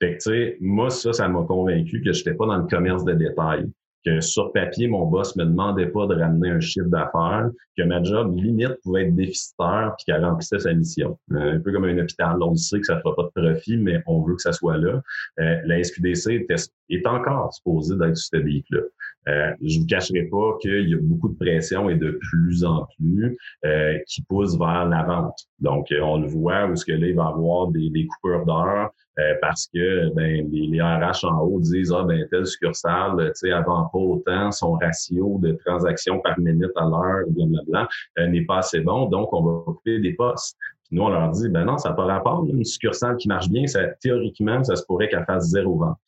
S3: Fait que, tu sais, moi, ça, ça m'a convaincu que je n'étais pas dans le commerce de détail que sur papier, mon boss me demandait pas de ramener un chiffre d'affaires, que ma job limite pouvait être déficitaire puis qu'elle remplissait sa mission. Euh, un peu comme un hôpital, on sait que ça ne fera pas de profit, mais on veut que ça soit là. Euh, la SQDC est encore supposée d'être sur cette là euh, je ne vous cacherai pas qu'il y a beaucoup de pression et de plus en plus euh, qui pousse vers la vente. Donc, on le voit où ce que là, il va y avoir des, des coupures d'heures euh, parce que ben, les, les, RH en haut disent Ah, ben, telle succursale, tu sais, avant pas autant, son ratio de transactions par minute à l'heure, blablabla, euh, n'est pas assez bon, donc on va couper des postes. Nous, on leur dit Ben non, ça n'a pas rapport. Une succursale qui marche bien, ça, théoriquement, ça se pourrait qu'elle fasse zéro vente.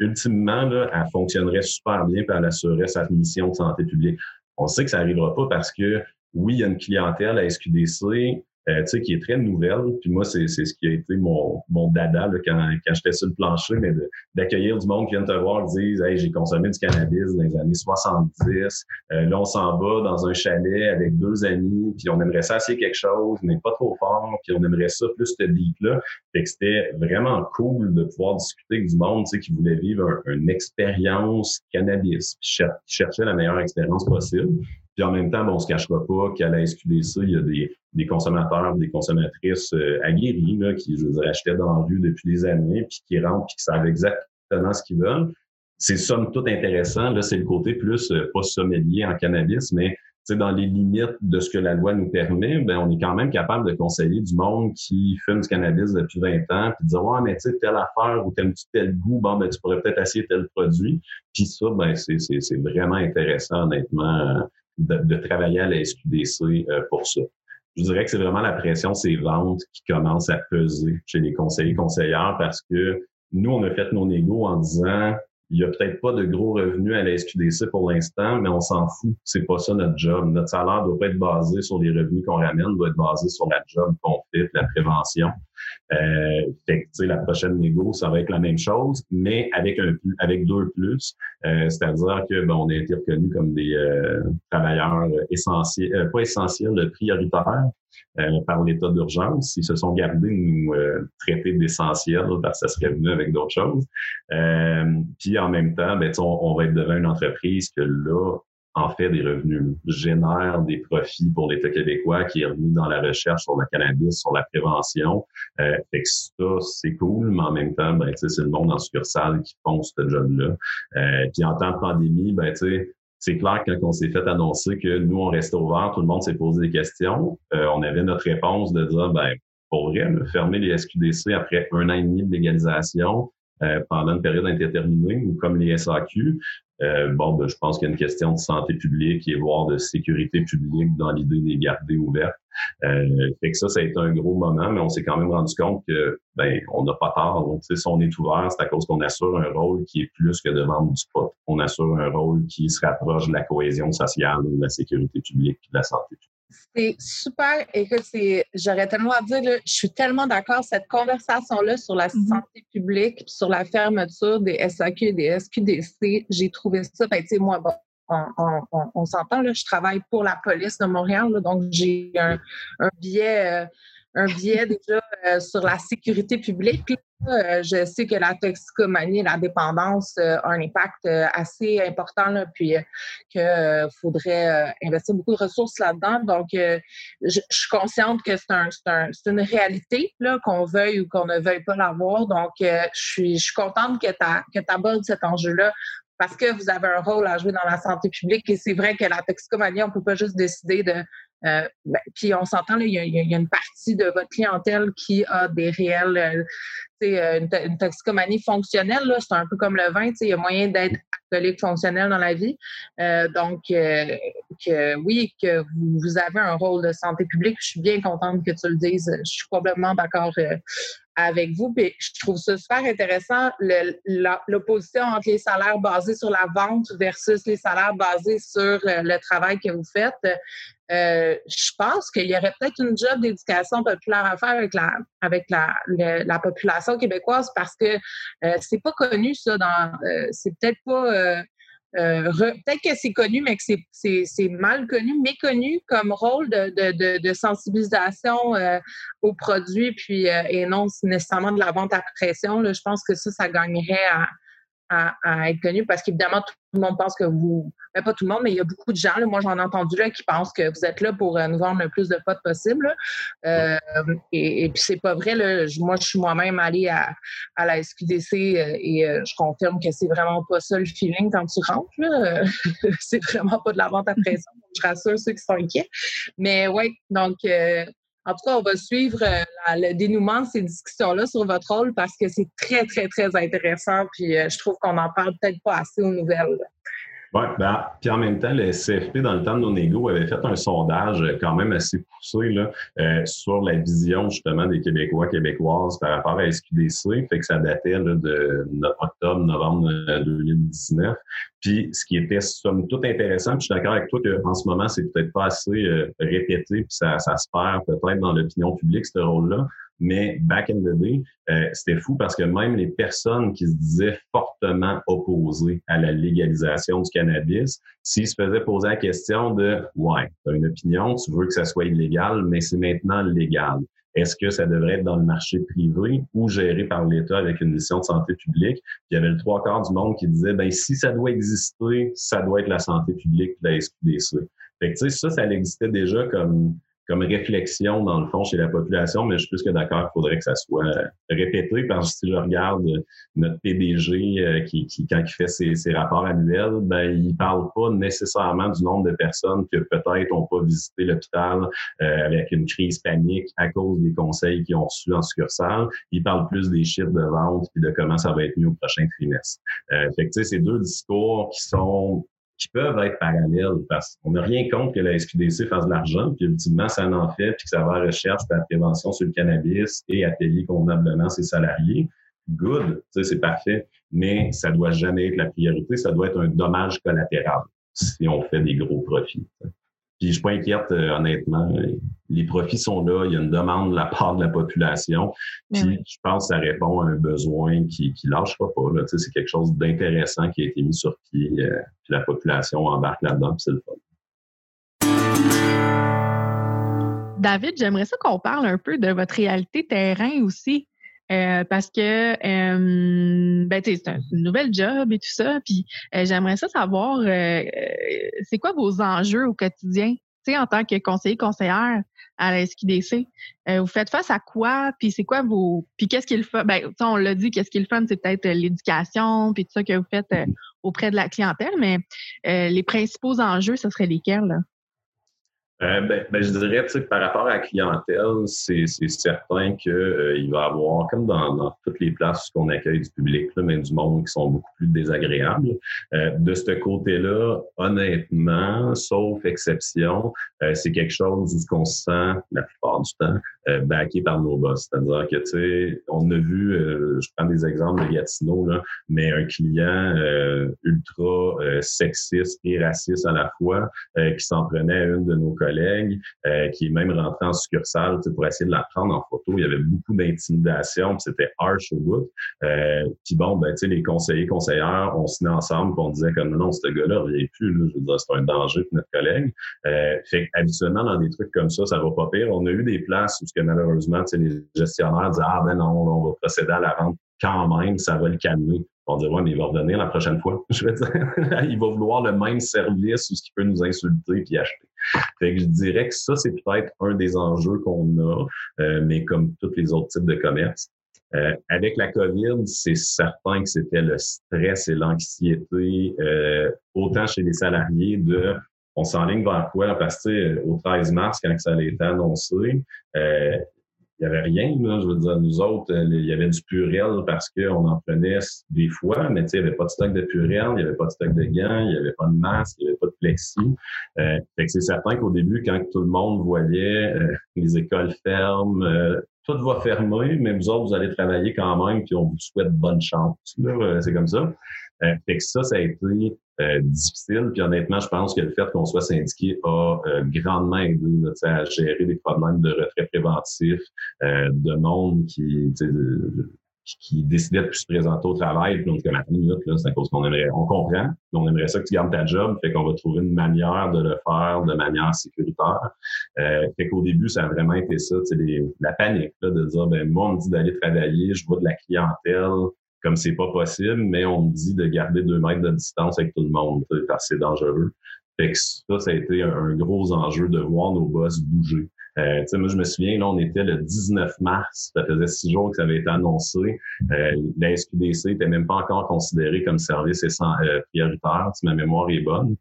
S3: Ultimement, elle fonctionnerait super bien puis elle assurerait sa mission de santé publique. On sait que ça n'arrivera pas parce que oui, il y a une clientèle à SQDC, euh, tu sais, qui est très nouvelle. Puis moi, c'est, ce qui a été mon, mon dada là, quand, quand j'étais sur le plancher, mais d'accueillir du monde qui vient te voir et disent Hey, j'ai consommé du cannabis dans les années 70. Euh, là, on s'en va dans un chalet avec deux amis, puis on aimerait ça essayer quelque chose, mais pas trop fort, puis on aimerait ça plus ce beat-là. Fait que c'était vraiment cool de pouvoir discuter avec du monde tu sais, qui voulait vivre une expérience cannabis, qui cherchait la meilleure expérience possible. Puis en même temps, on se cachera pas qu'à la SQDC, il y a des, des consommateurs, des consommatrices euh, aguerris là, qui, je veux dire, achetaient dans la rue depuis des années, puis qui rentrent, puis qui savent exactement ce qu'ils veulent. C'est somme toute intéressant. Là, c'est le côté plus euh, pas sommelier en cannabis, mais dans les limites de ce que la loi nous permet, ben, on est quand même capable de conseiller du monde qui fume du cannabis depuis 20 ans, puis de dire ouais, mais tu sais, telle affaire ou tel, tel goût, bon, ben, tu pourrais peut-être essayer tel produit. Puis ça, ben, c'est, c'est, vraiment intéressant, honnêtement, de, travailler à la SQDC euh, pour ça. Je dirais que c'est vraiment la pression, ces ventes qui commencent à peser chez les conseillers conseillères parce que nous, on a fait nos négos en disant il y a peut-être pas de gros revenus à la SQDC pour l'instant, mais on s'en fout. C'est pas ça notre job. Notre salaire doit pas être basé sur les revenus qu'on ramène, doit être basé sur la job qu'on fait, la prévention. Euh, fait que, la prochaine négo, ça va être la même chose, mais avec un plus, avec deux plus. Euh, c'est-à-dire que ben, on a été reconnus comme des euh, travailleurs essentiels, euh, pas essentiels, prioritaires. Euh, par l'état d'urgence. Ils se sont gardés de nous euh, traiter d'essentiels parce que ça serait venu avec d'autres choses. Euh, puis en même temps, ben, on, on, va être devant une entreprise que là, en fait des revenus, génère des profits pour l'État québécois qui est remis dans la recherche sur le cannabis, sur la prévention. Euh, fait que ça, c'est cool, mais en même temps, ben, c'est le monde en succursale qui font ce job-là. Euh, puis en temps de pandémie, ben, c'est clair que quand on s'est fait annoncer que nous, on restait ouvert, tout le monde s'est posé des questions. Euh, on avait notre réponse de dire, ben, pour vrai, fermer les SQDC après un an et demi de légalisation, euh, pendant une période indéterminée, ou comme les SAQ, euh, bon, ben, je pense qu'il y a une question de santé publique et voire de sécurité publique dans l'idée des garder ouvertes. Euh, fait que ça, ça a été un gros moment, mais on s'est quand même rendu compte que ben on n'a pas tard. Donc, si on est ouvert, c'est à cause qu'on assure un rôle qui est plus que de vendre du pot. On assure un rôle qui se rapproche de la cohésion sociale, de la sécurité publique, de la santé publique.
S2: C'est super. Écoute, j'aurais tellement à dire, je suis tellement d'accord. Cette conversation-là sur la mm-hmm. santé publique, sur la fermeture des SAQ et des SQDC, j'ai trouvé ça. Ben, tu sais, moi, bon, on, s'entend, je travaille pour la police de Montréal, donc j'ai un, biais. Euh, déjà euh, sur la sécurité publique. Euh, je sais que la toxicomanie, la dépendance a un impact assez important, puis qu'il faudrait investir beaucoup de ressources là-dedans. Donc, je, suis consciente que c'est un, un, une réalité, qu'on veuille ou qu'on ne veuille pas l'avoir. Donc, je suis, je suis contente que tu abordes cet enjeu-là parce que vous avez un rôle à jouer dans la santé publique. Et c'est vrai que la toxicomanie, on peut pas juste décider de euh, ben, puis on s'entend, il y, y, a une partie de votre clientèle qui a des réels, euh, une, une, toxicomanie fonctionnelle. C'est un peu comme le vin, il y a moyen d'être alcoolique fonctionnel dans la vie. Euh, donc, euh, oui, que vous, avez un rôle de santé publique. Je suis bien contente que tu le dises. Je suis complètement d'accord avec vous. Puis je trouve ça super intéressant, l'opposition entre les salaires basés sur la vente versus les salaires basés sur le travail que vous faites. Je pense qu'il y aurait peut-être une job d'éducation populaire à faire avec la avec la, la population québécoise parce que euh, c'est pas connu ça dans c'est peut-être pas euh, peut-être que c'est connu, mais que c'est mal connu, méconnu comme rôle de, de, de, sensibilisation euh, aux produits, puis euh, et non nécessairement de la vente à pression. Là, je pense que ça, ça gagnerait à, à, être connu parce qu'évidemment, tout le monde pense que vous. Ben, pas tout le monde, mais il y a beaucoup de gens, là, moi j'en ai entendu là, qui pensent que vous êtes là pour euh, nous vendre le plus de potes possible. Euh, et, puis c'est pas vrai. Là, moi, je suis moi-même allée à, à, la SQDC euh, et je confirme que c'est vraiment pas ça le feeling quand tu rentres. c'est vraiment pas de la vente à pression. Je rassure ceux qui sont inquiets. Mais oui, donc en tout cas, on va suivre euh, le dénouement de ces discussions-là sur votre rôle parce que c'est très, très, très intéressant. Puis euh, je trouve qu'on n'en parle peut-être pas assez aux nouvelles.
S3: Oui, ben, puis en même temps, le CFP, dans le temps de nos négos, avait fait un sondage quand même assez poussé là, euh, sur la vision justement des Québécois, Québécoises par rapport à SQDC. Fait que ça datait là, de octobre, novembre 2019. Puis ce qui était somme toute intéressant, puis je suis d'accord avec toi qu'en ce moment, c'est peut-être pas assez euh, répété, puis ça, ça se perd peut-être dans l'opinion publique, ce rôle-là. Mais back in the day, euh, c'était fou parce que même les personnes qui se disaient fortement opposées à la légalisation du cannabis, s'ils se faisaient poser la question de Ouais, tu as une opinion, tu veux que ça soit illégal, mais c'est maintenant légal. Est-ce que ça devrait être dans le marché privé ou géré par l'État avec une mission de santé publique? Puis il y avait le trois quarts du monde qui disait, ben si ça doit exister, ça doit être la santé publique, la SQDC. Fait que ça, ça existait déjà comme comme réflexion, dans le fond, chez la population, mais je suis plus que d'accord, il faudrait que ça soit répété, parce que si je regarde notre PDG euh, qui, qui quand il fait ses, ses, rapports annuels, ben, il parle pas nécessairement du nombre de personnes que peut-être n'ont pas visité l'hôpital euh, avec une crise panique à cause des conseils qu'ils ont reçus en succursale. Il parle plus des chiffres de vente et de comment ça va être mieux au prochain trimestre. Euh, fait que, c'est deux discours qui sont qui peuvent être parallèles parce qu'on n'a rien contre que la SQDC fasse de l'argent, puis ultimement, ça en fait, puis que ça va à la recherche et la prévention sur le cannabis et à payer convenablement ses salariés. Good, c'est parfait, mais ça doit jamais être la priorité, ça doit être un dommage collatéral si on fait des gros profits. Puis je suis pas inquiète, euh, honnêtement. Les profits sont là, il y a une demande de la part de la population. Puis je pense que ça répond à un besoin qui ne lâchera pas. Là. C'est quelque chose d'intéressant qui a été mis sur pied. Euh, puis la population embarque là-dedans, puis c'est le fun.
S1: David, j'aimerais ça qu'on parle un peu de votre réalité terrain aussi. Euh, parce que euh, ben, c'est une nouvelle job et tout ça. Puis euh, j'aimerais ça savoir c'est quoi vos enjeux au quotidien, tu en tant que conseiller conseillère à la SQDC. vous faites face à quoi? Puis c'est quoi vos. Puis qu'est-ce qu'il fait? Ben, on l'a dit, qu'est-ce qu'il fait? C'est peut-être l'éducation, puis tout ça que vous faites auprès de la clientèle, mais les principaux enjeux, ce seraient lesquels? Là?
S3: Euh, ben, ben, je dirais que par rapport à la clientèle, c'est certain qu'il euh, va y avoir, comme dans, dans, toutes les places qu'on accueille du public, là, mais du monde qui sont beaucoup plus désagréables. Euh, de ce côté-là, honnêtement, sauf exception, euh, c'est quelque chose qu'on se sent la plupart du temps euh, backé par nos boss. C'est-à-dire que, tu sais, on a vu, je prends des exemples de Gatineau, là, mais un client ultra sexiste et raciste à la fois qui s'en prenait à une de nos euh, qui est même rentré en succursale pour essayer de la prendre en photo. Il y avait beaucoup d'intimidation, c'était harsh au bout. Euh, puis bon, ben, les conseillers, conseillères, on se met ensemble et on disait comme non, ce gars-là revient plus. Là, je veux dire, c'est un danger pour notre collègue. Euh, fait habituellement, dans des trucs comme ça, ça va pas pire. On a eu des places où malheureusement, les gestionnaires disent Ah ben non, on va procéder à la vente quand même, ça va le calmer. On dire, ouais, mais il va revenir la prochaine fois. Je veux dire, il va vouloir le même service ou ce qui peut nous insulter puis acheter. Fait que je dirais que ça, c'est peut-être un des enjeux qu'on a, euh, mais comme tous les autres types de commerce. Euh, avec la COVID, c'est certain que c'était le stress et l'anxiété, euh, autant chez les salariés de on s'enligne vers quoi? Parce que au 13 mars, quand ça a été annoncé, euh, il n'y avait rien. Là, je veux dire, nous autres, il y avait du purel parce qu'on en prenait des fois, mais il n'y avait pas de stock de purel, il n'y avait pas de stock de gants, il n'y avait pas de masque, Euh, c'est certain qu'au début, quand tout le monde voyait les écoles fermes, tout va fermer, mais vous autres, vous allez travailler quand même, puis on vous souhaite bonne chance. Euh, c'est comme ça. Euh, fait que ça, ça a été euh, difficile. Puis honnêtement, je pense que le fait qu'on soit syndiqué a euh, grandement aidé là, à gérer des problèmes de retrait préventif, de monde qui qui décidait de se présenter au travail, puis on dit comme à minute, là, c'est à cause qu'on aimerait, on comprend, mais on aimerait ça que tu gardes ta job, fait qu'on va trouver une manière de le faire de manière sécuritaire. Euh, fait qu'au début, ça a vraiment été ça, les, la panique, là, de dire, ben moi, on me dit d'aller travailler, je vois de la clientèle, comme c'est pas possible, mais on me dit de garder deux mètres de distance avec tout le monde, c'est dangereux. Fait que ça, ça a été un gros enjeu de voir nos boss bouger. Euh, moi, je me souviens, là, on était le 19 mars, ça faisait six jours que ça avait été annoncé. Euh, la SQDC n'était même pas encore considérée comme service euh, prioritaire, si ma mémoire est bonne.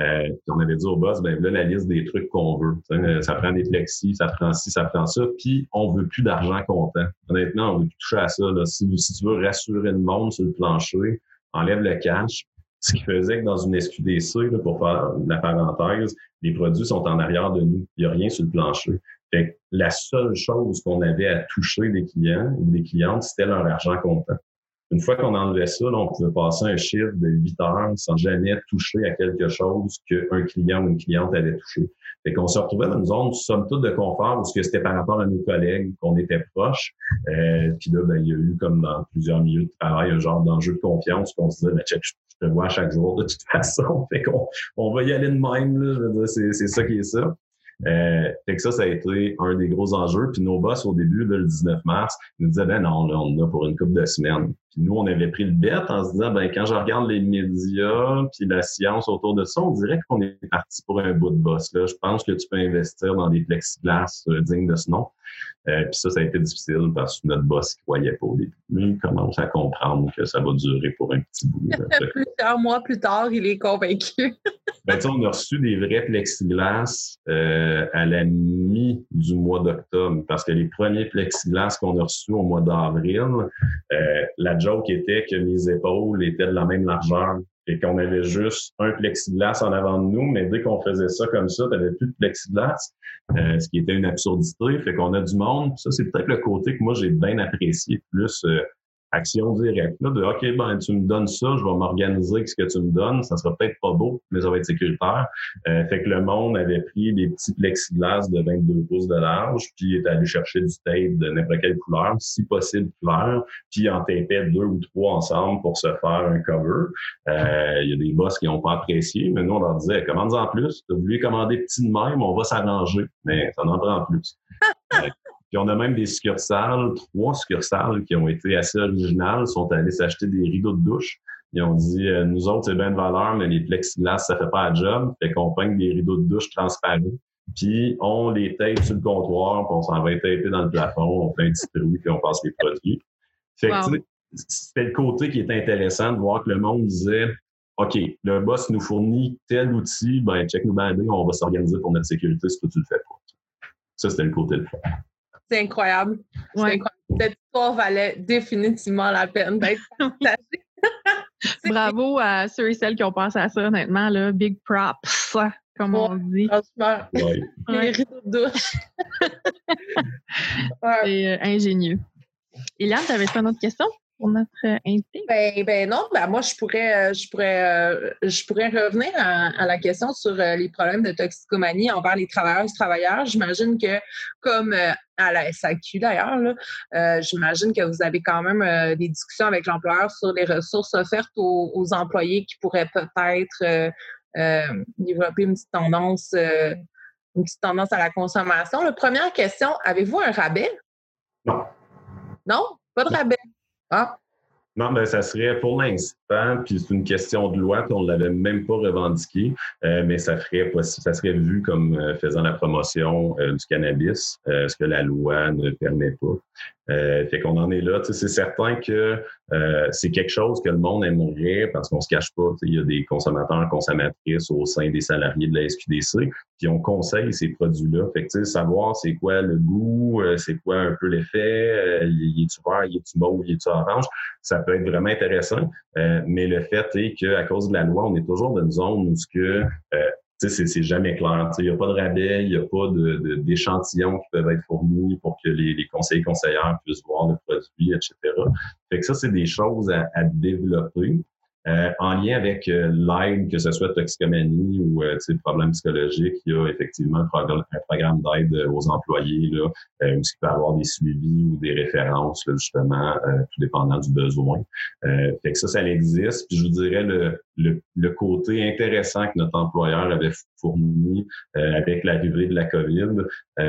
S3: Euh, on avait dit au boss, ben là, la liste des trucs qu'on veut. Ça prend des plexis, ça prend ci, ça prend ça, puis on veut plus d'argent comptant. Honnêtement, on veut plus toucher à ça. Là. Si, si tu veux rassurer le monde sur le plancher, enlève le cash, ce qui faisait que dans une SQDC, là, pour faire la parenthèse, les produits sont en arrière de nous. Il n'y a rien sur le plancher. Fait la seule chose qu'on avait à toucher des clients ou des clientes, c'était leur argent comptant. Une fois qu'on enlevait ça, là, on pouvait passer un chiffre de 8 heures sans jamais toucher à quelque chose qu'un client ou une cliente avait touché. Fait qu'on se retrouvait dans une zone, somme toute, de confort, que c'était par rapport à nos collègues qu'on était proches. Euh, puis là, ben, il y a eu, comme dans plusieurs milieux de travail, un genre d'enjeu de confiance qu'on se disait, ben, check, je te vois chaque jour de toute façon. Fait qu'on on va y aller de même, là. Je veux dire, c'est, c'est ça qui est ça. Euh, fait que ça, ça a été un des gros enjeux. Puis nos boss, au début, le 19 mars, nous disaient, ben non, là, on en a pour une couple de semaines. Puis nous, on avait pris le bête en se disant, ben quand je regarde les médias puis la science autour de ça, on dirait qu'on est parti pour un bout de boss. Là. Je pense que tu peux investir dans des plexiglas euh, dignes de ce nom. Euh, puis ça, ça a été difficile parce que notre boss ne croyait pas au début. Il commence à comprendre que ça va durer pour un petit bout.
S2: Plusieurs mois plus tard, il est convaincu.
S3: ben, on a reçu des vrais plexiglas euh, à la mi du mois d'octobre parce que les premiers plexiglas qu'on a reçus au mois d'avril, euh, la joke était que mes épaules étaient de la même largeur et qu'on avait juste un plexiglas en avant de nous, mais dès qu'on faisait ça comme ça, tu n'avais plus de plexiglas, euh, ce qui était une absurdité. Fait qu'on a du monde. Ça, c'est peut-être le côté que moi, j'ai bien apprécié. Plus euh, action directe, là, de OK, ben, tu me donnes ça, je vais m'organiser avec ce que tu me donnes. Ça sera peut-être pas beau, mais ça va être sécuritaire. Euh, fait que le monde avait pris des petits plexiglas de 22 pouces de large, puis est allé chercher du tape de n'importe quelle couleur, si possible clair, puis en tapait deux ou trois ensemble pour se faire un cover. Euh, il y a des boss qui n'ont pas apprécié, mais nous, on leur disait, commande en plus. Tu as voulu commander petit de même, on va s'arranger, mais ça en prend plus. Puis on a même des succursales, trois succursales qui ont été assez originales, sont allés s'acheter des rideaux de douche. Ils ont dit, euh, nous autres, c'est bien de valeur, mais les plexiglas, ça fait pas la job. Fait qu'on peigne des rideaux de douche transparents. Puis on les tape sur le comptoir, puis on s'en va taper dans le plafond, on fait un petit trou, puis on passe les produits. Fait que c'était le côté qui est intéressant de voir que le monde disait, OK, le boss nous fournit tel outil, ben check nous bander, on va s'organiser pour notre sécurité si tu le fais pas. Ça, c'était le côté de fond.
S2: C'est incroyable. Cette histoire valait définitivement la peine d'être partagée.
S1: Bravo à ceux et celles qui ont pensé à ça, honnêtement. Là. Big props, comme on dit.
S2: Franchement, les rideaux de douche.
S1: C'est euh, ingénieux. Eliane, tu avais une autre question? Pour notre invité?
S2: Ben, ben non, ben moi, je pourrais, euh, je pourrais, euh, je pourrais revenir à, la question sur euh, les problèmes de toxicomanie envers les travailleurs et travailleurs. J'imagine que, comme à la SAQ d'ailleurs, j'imagine que vous avez quand même des discussions avec l'employeur sur les ressources offertes aux, employés qui pourraient peut-être développer une petite tendance, une petite tendance à la consommation. La première question, avez-vous un rabais?
S3: Non.
S2: Non? Pas de rabais? Ah,
S3: Non, ben ça serait pour l'instant, puis c'est une question de loi, qu'on ne l'avait même pas revendiqué, euh, mais ça ferait ça serait vu comme euh, faisant la promotion euh, du cannabis, ce que la loi ne permet pas. Fait qu'on en est là. C'est certain que euh, c'est quelque chose que le monde aimerait parce qu'on se cache pas. Il y a des consommateurs, consommatrices au sein des salariés de la SQDC, qui on conseille ces produits-là. Fait que savoir c'est quoi le goût, euh, c'est quoi un peu l'effet, euh, y est-tu vert, y est-tu mauve, y est-tu orange, ça peut être vraiment intéressant. mais le fait est qu'à cause de la loi, on est toujours dans une zone où ce que c'est jamais clair. Il n'y a pas de rabais, il n'y a pas d'échantillons de, qui peuvent être fournis pour que les, les conseillers conseillères puissent voir le produit, etc. Fait que ça, c'est des choses à, à développer. Euh, en lien avec euh, l'aide, que ce soit toxicomanie ou euh, problème psychologique, il y a effectivement un, programme, d'aide aux employés là, euh, où il peut avoir des suivis ou des références, justement, euh, tout dépendant du besoin. fait que ça, ça existe. Puis je vous dirais le, le, le, côté intéressant que notre employeur avait fourni avec l'arrivée de la COVID,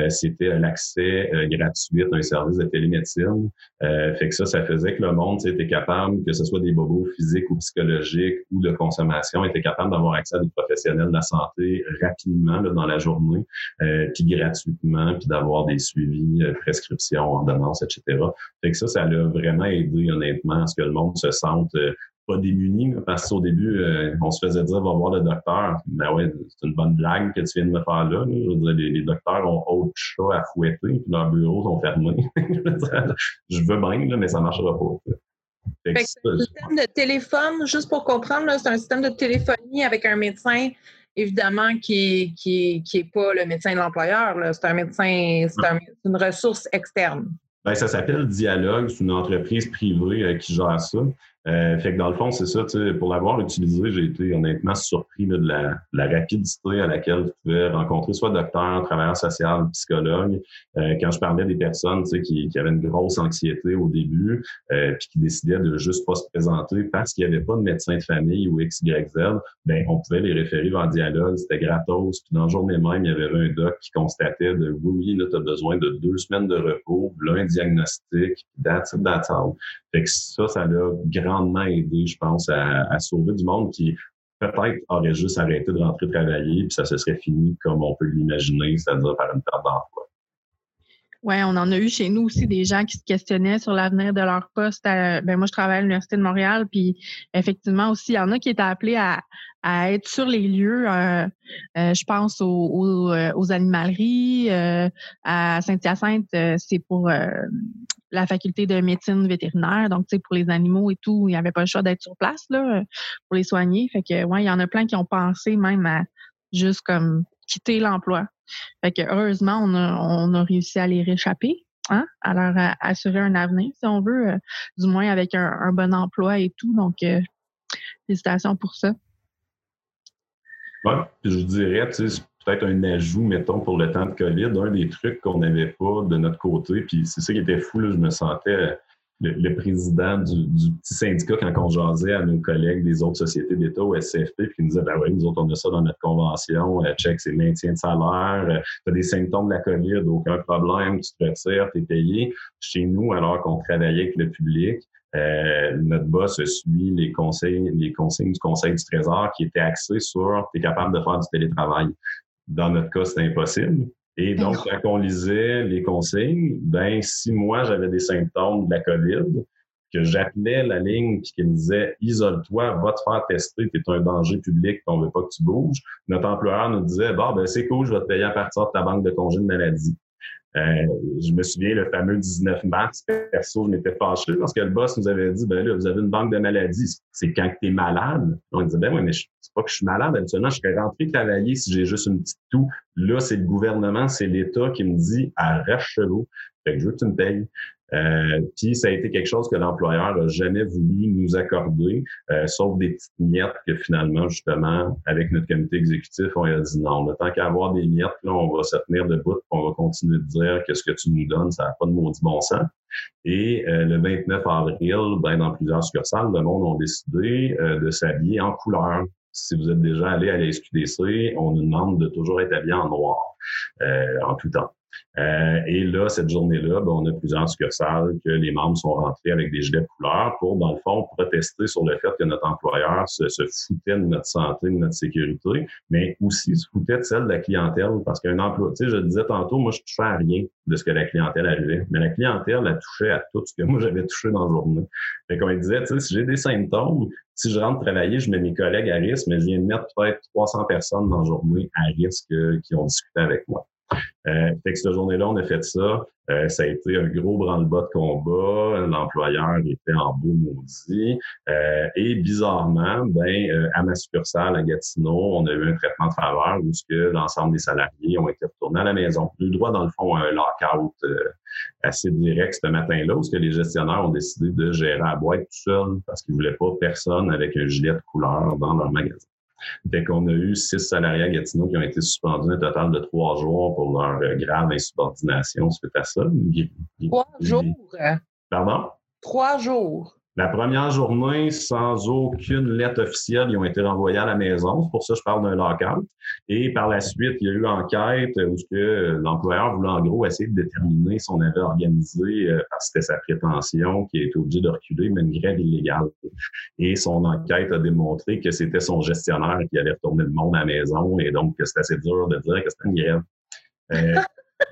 S3: c'était l'accès gratuit à un service de télémédecine. fait que ça, ça faisait que le monde était capable, que ce soit des bobos physiques ou psychologiques, ou de consommation était capable d'avoir accès à des professionnels de la santé rapidement dans la journée, euh, puis gratuitement, puis d'avoir des suivis, euh, prescriptions, ordonnances, etc. Fait que ça, ça l'a vraiment aidé honnêtement à ce que le monde se sente euh, pas démuni, parce qu'au début, euh, on se faisait dire va voir le docteur. Ben ouais, c'est une bonne blague que tu viens de me faire là. Je veux dire, les, docteurs ont autre chat à fouetter, puis leurs bureaux sont fermés. je veux bien, mais ça marchera pas.
S2: C'est un système de téléphone, juste pour comprendre, c'est un système de téléphonie avec un médecin, évidemment, qui n'est qui, est pas le médecin de l'employeur. C'est un médecin, c'est une ressource externe.
S3: Ben, ça s'appelle Dialogue, c'est une entreprise privée euh, qui gère ça. Euh, fait que dans le fond, c'est ça, pour l'avoir utilisé, j'ai été honnêtement surpris de, la, la, rapidité à laquelle tu pouvais rencontrer soit docteur, travailleur social, psychologue. Euh, quand je parlais des personnes qui, qui avaient une grosse anxiété au début, euh, puis qui décidaient de juste pas se présenter parce qu'il n'y avait pas de médecin de famille ou X, Y, Z, ben on pouvait les référer vers dialogue, c'était gratos. Puis dans la journée même, il y avait un doc qui constatait de oui, oui, là, tu as besoin de deux semaines de repos, là, un diagnostic, that's it, that's all. Fait que ça, ça l'a grandement aidé, je pense, à, sauver du monde qui peut-être aurait juste arrêté de rentrer travailler, puis ça se serait fini comme on peut l'imaginer, c'est-à-dire par une perte d'emploi.
S1: Oui, on en a eu chez nous aussi des gens qui se questionnaient sur l'avenir de leur poste. ben moi, je travaille à l'Université de Montréal, puis effectivement aussi, il y en a qui étaient appelés à, être sur les lieux. Euh, euh, je pense aux, aux, animaleries. Euh, à Saint-Hyacinthe, c'est pour la faculté de médecine vétérinaire. Donc, tu sais, pour les animaux et tout, il n'y avait pas le choix d'être sur place là, pour les soigner. Fait que, ouais, il y en a plein qui ont pensé même à juste comme quitter l'emploi. Fait que heureusement, on a, on a réussi à les réchapper, hein, à leur assurer un avenir, si on veut, euh, du moins avec un, bon emploi et tout. Donc, euh, félicitations pour ça.
S3: Oui, je dirais, tu sais, peut-être un ajout, mettons, pour le temps de COVID, un des trucs qu'on n'avait pas de notre côté, puis c'est ça qui était fou, là, je me sentais le, président du, petit syndicat quand on jasait à nos collègues des autres sociétés d'État au SCFP, puis qui nous disait, ben oui, nous autres, on a ça dans notre convention, euh, check, c'est maintien de salaire, euh, tu as des symptômes de la COVID, aucun problème, tu te retires, tu es payé. Chez nous, alors qu'on travaillait avec le public, euh, notre boss suit les conseils, les consignes du Conseil du Trésor qui étaient axés sur tu es capable de faire du télétravail. Dans notre cas, c'est impossible. Et donc, quand on lisait les consignes, ben, si moi j'avais des symptômes de la COVID, que j'appelais la ligne qui me disait isole-toi, va te faire tester, tu es un danger public, on veut pas que tu bouges. Notre employeur nous disait bon ben c'est cool, je vais te payer à partir de ta banque de congé de maladie. Euh, je me souviens, le fameux 19 mars, perso, je m'étais fâché parce que le boss nous avait dit, ben là, vous avez une banque de maladie, c'est quand tu es malade? On disait, ben oui, mais c'est pas que je suis malade, habituellement, je serais rentré travailler si j'ai juste une petite toux. Là, c'est le gouvernement, c'est l'État qui me dit, arrache-le. Fait que je veux que tu me payes. Euh, puis ça a été quelque chose que l'employeur n'a jamais voulu nous accorder, euh, sauf des petites miettes que finalement, justement, avec notre comité exécutif, on a dit non. Le tant qu'à avoir des miettes, là, on va se tenir debout, on va continuer de dire que ce que tu nous donnes, ça n'a pas de maudit bon sens. Et euh, le 29 avril, ben, dans plusieurs succursales, le monde a décidé de s'habiller en couleur. Si vous êtes déjà allé à la SQDC, on nous demande de toujours être habillé en noir en tout temps. Euh, et là, cette journée-là, ben, on a plusieurs succursales que les membres sont rentrés avec des gilets de couleur pour, dans le fond, protester sur le fait que notre employeur se, se foutait de notre santé, de notre sécurité, mais aussi se foutait de celle de la clientèle. Parce qu'un emploi, tu sais, je disais tantôt, moi, je touchais à rien de ce que la clientèle arrivait. Mais la clientèle, elle touchait à tout ce que moi, j'avais touché dans la journée. Fait qu'on disait, tu sais, si j'ai des symptômes, si je rentre travailler, je mets mes collègues à risque, mais je viens de mettre peut-être 300 personnes dans la journée à risque euh, qui ont discuté avec moi. Euh, fait que cette journée-là, on a fait ça. Euh, ça a été un gros branle-bas de combat. L'employeur était en beau maudit. Euh, et bizarrement, ben, euh, à ma succursale à Gatineau, on a eu un traitement de faveur où ce que l'ensemble des salariés ont été retournés à la maison. Eu droit, dans le fond, un lockout assez direct ce matin-là, où ce que les gestionnaires ont décidé de gérer à boîte tout seul parce qu'ils voulaient pas personne avec un gilet de couleur dans leur magasin. Fait qu'on a eu six salariés à Gatineau qui ont été suspendus un total de trois jours pour leur euh, grave insubordination suite à ça.
S2: Trois jours?
S3: Pardon?
S2: Trois jours.
S3: La première journée, sans aucune lettre officielle, ils ont été renvoyés à la maison. C'est pour ça que je parle d'un lockout. Et par la suite, il y a eu enquête où l'employeur voulait en gros essayer de déterminer si on avait organisé, euh, parce que c'était sa prétention, qui a été obligé de reculer, mais une grève illégale. Et son enquête a démontré que c'était son gestionnaire qui allait retourner le monde à la maison et donc que c'était assez dur de dire que c'était une grève. Euh,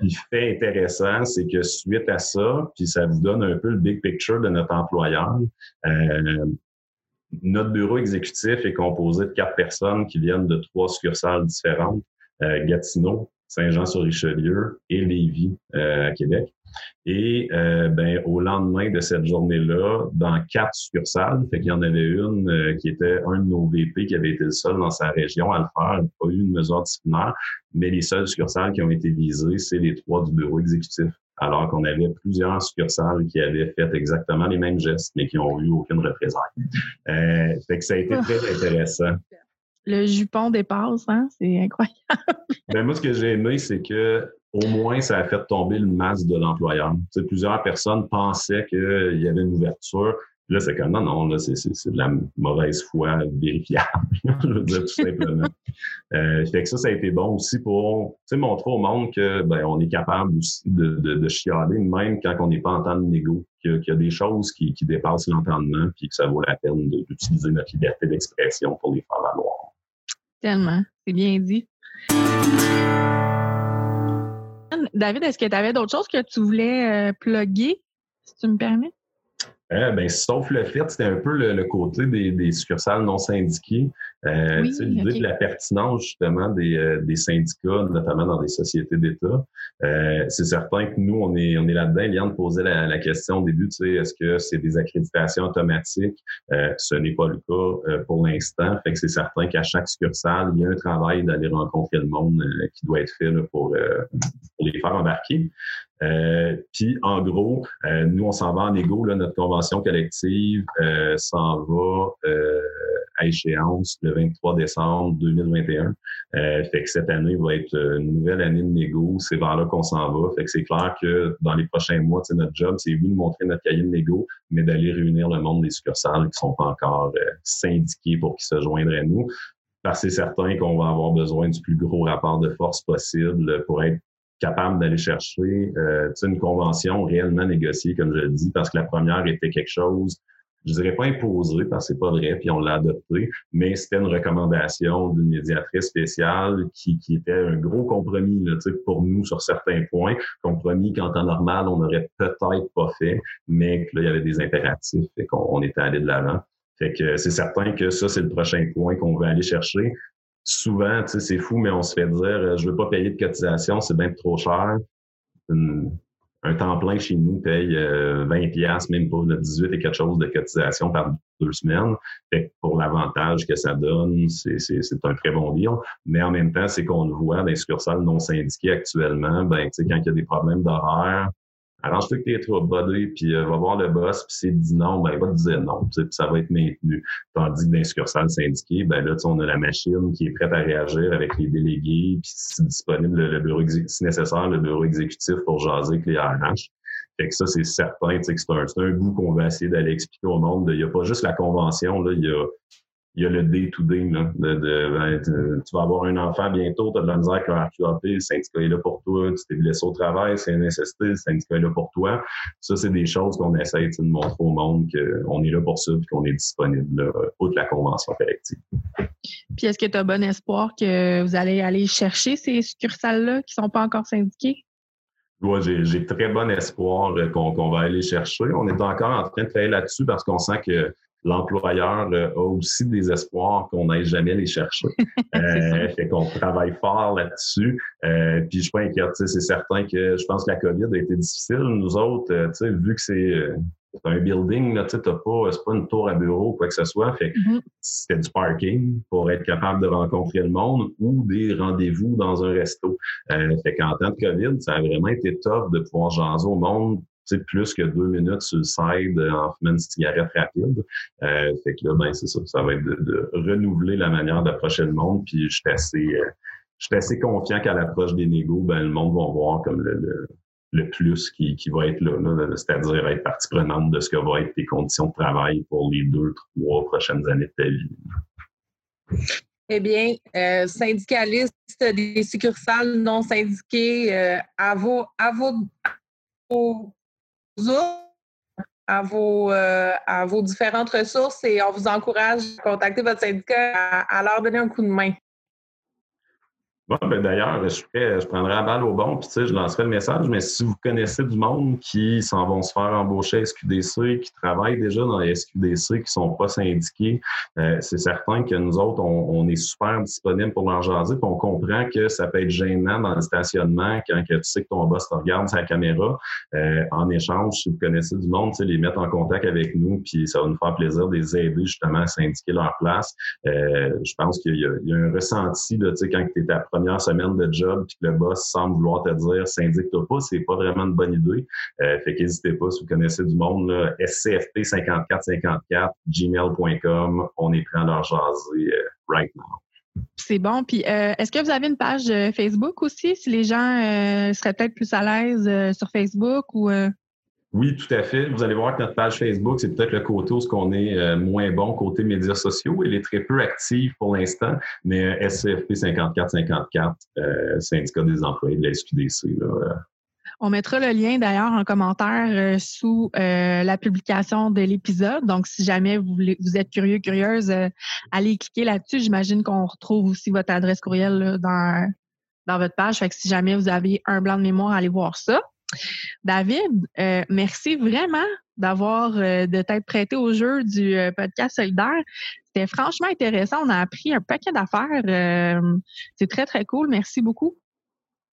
S3: le fait intéressant, c'est que suite à ça, puis ça vous donne un peu le big picture de notre employeur, euh, notre bureau exécutif est composé de quatre personnes qui viennent de trois succursales différentes, euh, Gatineau, Saint-Jean-sur-Richelieu et Lévis euh, à Québec. Et euh, ben, au lendemain de cette journée-là, dans quatre succursales, fait qu'il y en avait une euh, qui était un de nos VP qui avait été le seul dans sa région à le faire, il pas eu une mesure disciplinaire, mais les seules succursales qui ont été visées, c'est les trois du bureau exécutif. Alors qu'on avait plusieurs succursales qui avaient fait exactement les mêmes gestes, mais qui n'ont eu aucune représailles. Euh, fait que ça a été très ah. intéressant.
S1: Le jupon dépasse, hein? C'est incroyable.
S3: ben moi, ce que j'ai aimé, c'est que au moins, ça a fait tomber le masque de l'employeur. Tu plusieurs personnes pensaient qu'il y avait une ouverture. Là, c'est comme non, non, là, c'est, de la mauvaise foi vérifiable. je veux dire tout simplement. euh, fait que ça, ça a été bon aussi pour montrer au monde que ben, on est capable aussi de, de, de chialer, même quand on n'est pas en temps de négo, qu'il y a des choses qui, qui dépassent l'entendement, puis que ça vaut la peine d'utiliser notre liberté d'expression pour les faire valoir.
S1: Tellement, c'est bien dit. David, est-ce que tu avais d'autres choses que tu voulais euh, plugger, si tu me permets?
S3: Euh, ben, sauf le fait, c'était un peu le, côté des, succursales non syndiquées. Euh, L'idée de la pertinence justement des, euh, des, syndicats, notamment dans des sociétés d'État. Euh, c'est certain que nous, on est, on est là-dedans. Liane posait la, la question au début, tu sais, est-ce que c'est des accréditations automatiques? Euh, ce n'est pas le cas pour l'instant. Fait que c'est certain qu'à chaque succursale, il y a un travail d'aller rencontrer le monde qui doit être fait là, pour, pour les faire embarquer. Euh, puis, en gros, euh, nous, on s'en va en égo. Là, notre convention collective euh, s'en va échéance le 23 décembre 2021. fait que cette année va être une nouvelle année de négo. C'est vers là qu'on s'en va. Fait que c'est clair que dans les prochains mois, notre job, c'est oui de montrer notre cahier de négo, mais d'aller réunir le monde des succursales qui sont encore syndiqués pour qu'ils se joindraient à nous parce que c'est certain qu'on va avoir besoin du plus gros rapport de force possible pour être capable d'aller chercher euh, une convention réellement négociée, comme je le dis, parce que la première était quelque chose, je dirais pas imposé, parce que c'est pas vrai, puis on l'a adopté, mais c'était une recommandation d'une médiatrice spéciale qui, qui était un gros compromis là, pour nous sur certains points, compromis qu'en temps normal, on n'aurait peut-être pas fait, mais que là, il y avait des impératifs et qu'on on était allé de l'avant. Fait que c'est certain que ça, c'est le prochain point qu'on va aller chercher souvent, tu sais, c'est fou, mais on se fait dire, euh, je veux pas payer de cotisation, c'est bien trop cher. Un temps plein chez nous paye 20 euh, pièces, même pas le 18 et quelque chose de cotisation par deux semaines. Fait pour l'avantage que ça donne, c'est un très bon deal. Mais en même temps, c'est qu'on le voit dans les succursales non syndiquées actuellement, ben, quand il y a des problèmes d'horaire, arrange-toi que t'es trop buddy, puis euh, va voir le boss, puis s'il dit non, ben il va te dire non, puis ça va être maintenu. Tandis que dans les succursales syndiquées, ben là, on a la machine qui est prête à réagir avec les délégués, puis si disponible le, bureau si nécessaire, le bureau exécutif pour jaser avec les RH. Fait que ça, c'est certain, que c'est un, un bout qu'on va essayer d'aller expliquer au monde. Il n'y a pas juste la convention, là, il y a il y a le day-to-day. Ben, tu vas avoir un enfant bientôt, tu as de la misère avec un RQAP, le syndicat est là pour toi, tu t'es blessé au travail, c'est une SST, le syndicat est là pour toi. Ça, c'est des choses qu'on essaie de montrer au monde qu'on est là pour ça et qu'on est disponible là, outre la convention collective.
S1: Puis est-ce que tu as bon espoir que vous allez aller chercher ces succursales-là qui ne sont pas encore syndiquées?
S3: Oui, j'ai très bon espoir qu'on va aller chercher. On est encore en train de travailler là-dessus parce qu'on sent que l'employeur euh, a aussi des espoirs qu'on n'aille jamais les chercher. euh, fait qu'on travaille fort là-dessus. Euh, puis je suis pas inquiète. C'est certain que je pense que la COVID a été difficile. Nous autres, euh, vu que c'est un building, là, tu n'as pas, c'est pas une tour à bureau ou quoi que ce soit. Fait que mm-hmm. c'était du parking pour être capable de rencontrer le monde ou des rendez-vous dans un resto. Euh, fait qu'en temps de COVID, ça a vraiment été top de pouvoir jaser au monde plus que deux minutes sur le side en fumant une cigarette rapide. Euh, fait que là, ben, c'est ça. Ça va être de, renouveler la manière d'approcher le monde. Puis je suis assez, euh, assez confiant qu'à l'approche des négos, ben, le monde va voir comme le, le, plus qui, qui, va être là, c'est-à-dire être partie prenante de ce que vont être tes conditions de travail pour les deux, trois prochaines années de ta vie.
S2: Eh bien, euh, syndicalistes des succursales non syndiquées, euh, à vos, à vos à vos, euh, à vos différentes ressources et on vous encourage à contacter votre syndicat, à leur donner un coup de main.
S3: Ben, d'ailleurs, je, je prendrai la balle au bon, puis je lancerai le message, mais si vous connaissez du monde qui s'en vont se faire embaucher à SQDC, qui travaillent déjà dans les SQDC, qui ne sont pas syndiqués, euh, c'est certain que nous autres, on, est super disponibles pour leur jaser, puis on comprend que ça peut être gênant dans le stationnement quand tu sais que ton boss te regarde sa caméra. Euh, en échange, si vous connaissez du monde, les mettre en contact avec nous, puis ça va nous faire plaisir de les aider justement à syndiquer leur place. Euh, je pense qu'il y, a un ressenti là, quand tu es première semaine de job puis le boss semble vouloir te dire syndique-toi pas, c'est pas vraiment une bonne idée. Euh, fait qu'hésitez pas si vous connaissez du monde, scft5454 gmail.com, on est prêt à leur jaser euh, right now.
S1: C'est bon. Puis, euh, est-ce que vous avez une page Facebook aussi, si les gens seraient peut-être plus à l'aise sur Facebook ou
S3: oui, tout à fait. Vous allez voir que notre page Facebook, c'est peut-être le côté où on est euh, moins bon côté médias sociaux. Elle est très peu active pour l'instant, mais euh, SCFP 5454, euh, syndicat des employés de la SQDC.
S1: On mettra le lien d'ailleurs en commentaire sous la publication de l'épisode. Donc, si jamais vous, vous êtes curieux, curieuse, allez cliquer là-dessus. J'imagine qu'on retrouve aussi votre adresse courriel dans, dans votre page. Fait que si jamais vous avez un blanc de mémoire, allez voir ça. David, euh, merci vraiment d'avoir euh, de t'être prêté au jeu du euh, podcast solidaire. C'était franchement intéressant. On a appris un paquet d'affaires. c'est très, très cool. Merci beaucoup.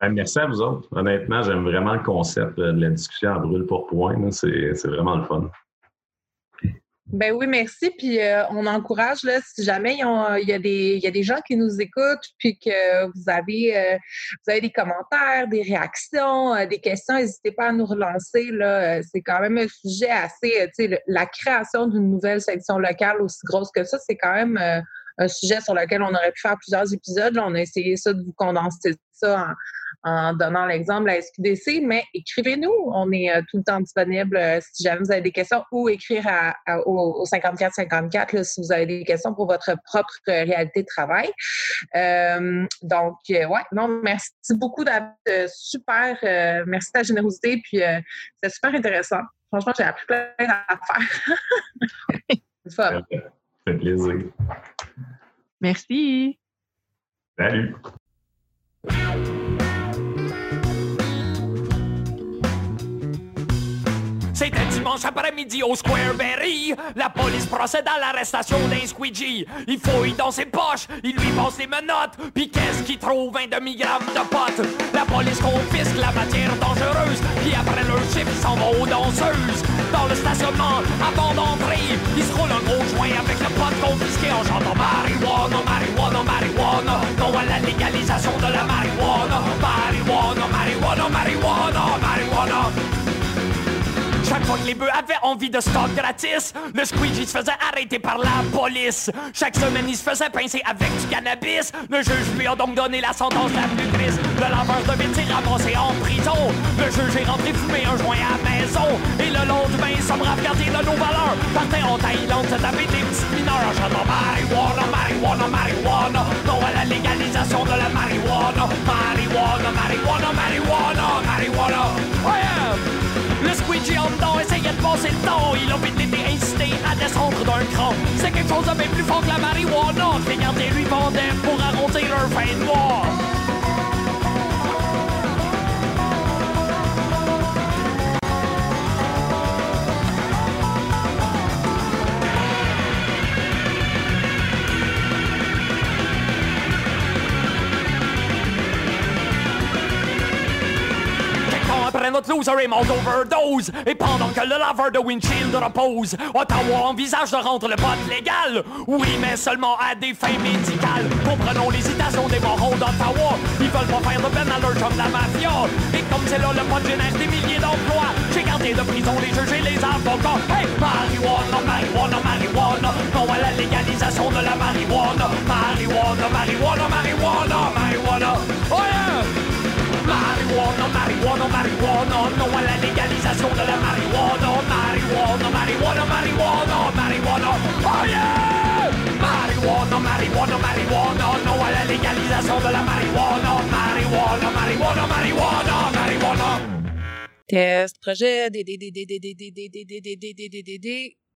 S3: Ben, merci à vous autres. Honnêtement, j'aime vraiment le concept de la discussion à brûle pour point. C'est vraiment le fun.
S2: Ben oui, merci. Puis euh, on encourage, là, si jamais il y, a des, y a des gens qui nous écoutent, puis que vous avez, euh, vous avez des commentaires, des réactions, euh, des questions, n'hésitez pas à nous relancer. Là. C'est quand même un sujet assez, tu sais, la création d'une nouvelle section locale aussi grosse que ça, c'est quand même un sujet sur lequel on aurait pu faire plusieurs épisodes. on a essayé ça de vous condenser ça en donnant l'exemple à SQDC, mais écrivez-nous. On est euh, tout le temps disponible euh, si jamais vous avez des questions ou écrire au, 5454 si vous avez des questions pour votre propre réalité de travail. Euh, donc, ouais, non, merci beaucoup, David. Super. merci de ta générosité. Puis, c'est super intéressant. Franchement, j'ai appris plein d'affaires.
S3: c'est Ça fait plaisir.
S1: Merci.
S3: Salut.
S4: C'était dimanche après-midi au Square Berry. La police procède à l'arrestation d'un squeegee. Il fouille dans ses poches, il lui passe les menottes. Puis qu'est-ce qu'il trouve? Un demi-gramme de potes? La police confisque la matière dangereuse. Puis après leur chiffre, ils s'en vont aux danseuses. Dans le stationnement, avant d'entrer, ils se roulent un gros joint avec le pote confisqué en chantant marijuana, marijuana, marijuana. Non à la légalisation de la marijuana. Marijuana, marijuana, marijuana, marijuana. Chaque fois que les bœufs avaient envie de stock gratis, le squeegee se faisait arrêter par la police. Chaque semaine, il se faisait pincer avec du cannabis. Le juge lui a donc donné la sentence la plus triste. Le laveur de métier ramassé en prison. Le juge est rentré fumer un joint à la maison. Et le lendemain, il sommes regardé de nos valeurs. Partait en Thaïlande, se taper des petits mineurs en marijuana, marijuana, marijuana. Non à la légalisation de la marijuana. Marijuana, marijuana, marijuana, marijuana. Oh! Squeegee en dedans essayait de passer le temps. Il a vite été incité à descendre d'un cran. C'est quelque chose de bien plus fort que la marijuana. Que les gardiens lui vendaient pour arrondir leur fin de mois. Après notre loser est mort d'overdose. Et pendant que le laveur de windshield repose Ottawa envisage de rendre le vote légal. Oui mais seulement à des fins médicales. Comprenons l'hésitation des morons d'Ottawa. Ils veulent pas faire de leur comme la mafia. Et comme c'est là le vote génère des milliers d'emplois J'ai gardé de prison les juges et les avocats. Hey marijuana, marijuana, marijuana. Non à la légalisation de la marijuana. Marijuana, marijuana, marijuana, marijuana. Oh yeah Marijuana, marijuana, marijuana, non à la légalisation de la marijuana. Marijuana, marijuana, marijuana, marijuana, oh yeah! Marijuana, la légalisation de la marijuana. Marijuana, marijuana, marijuana, marijuana.
S5: Test, projet, des,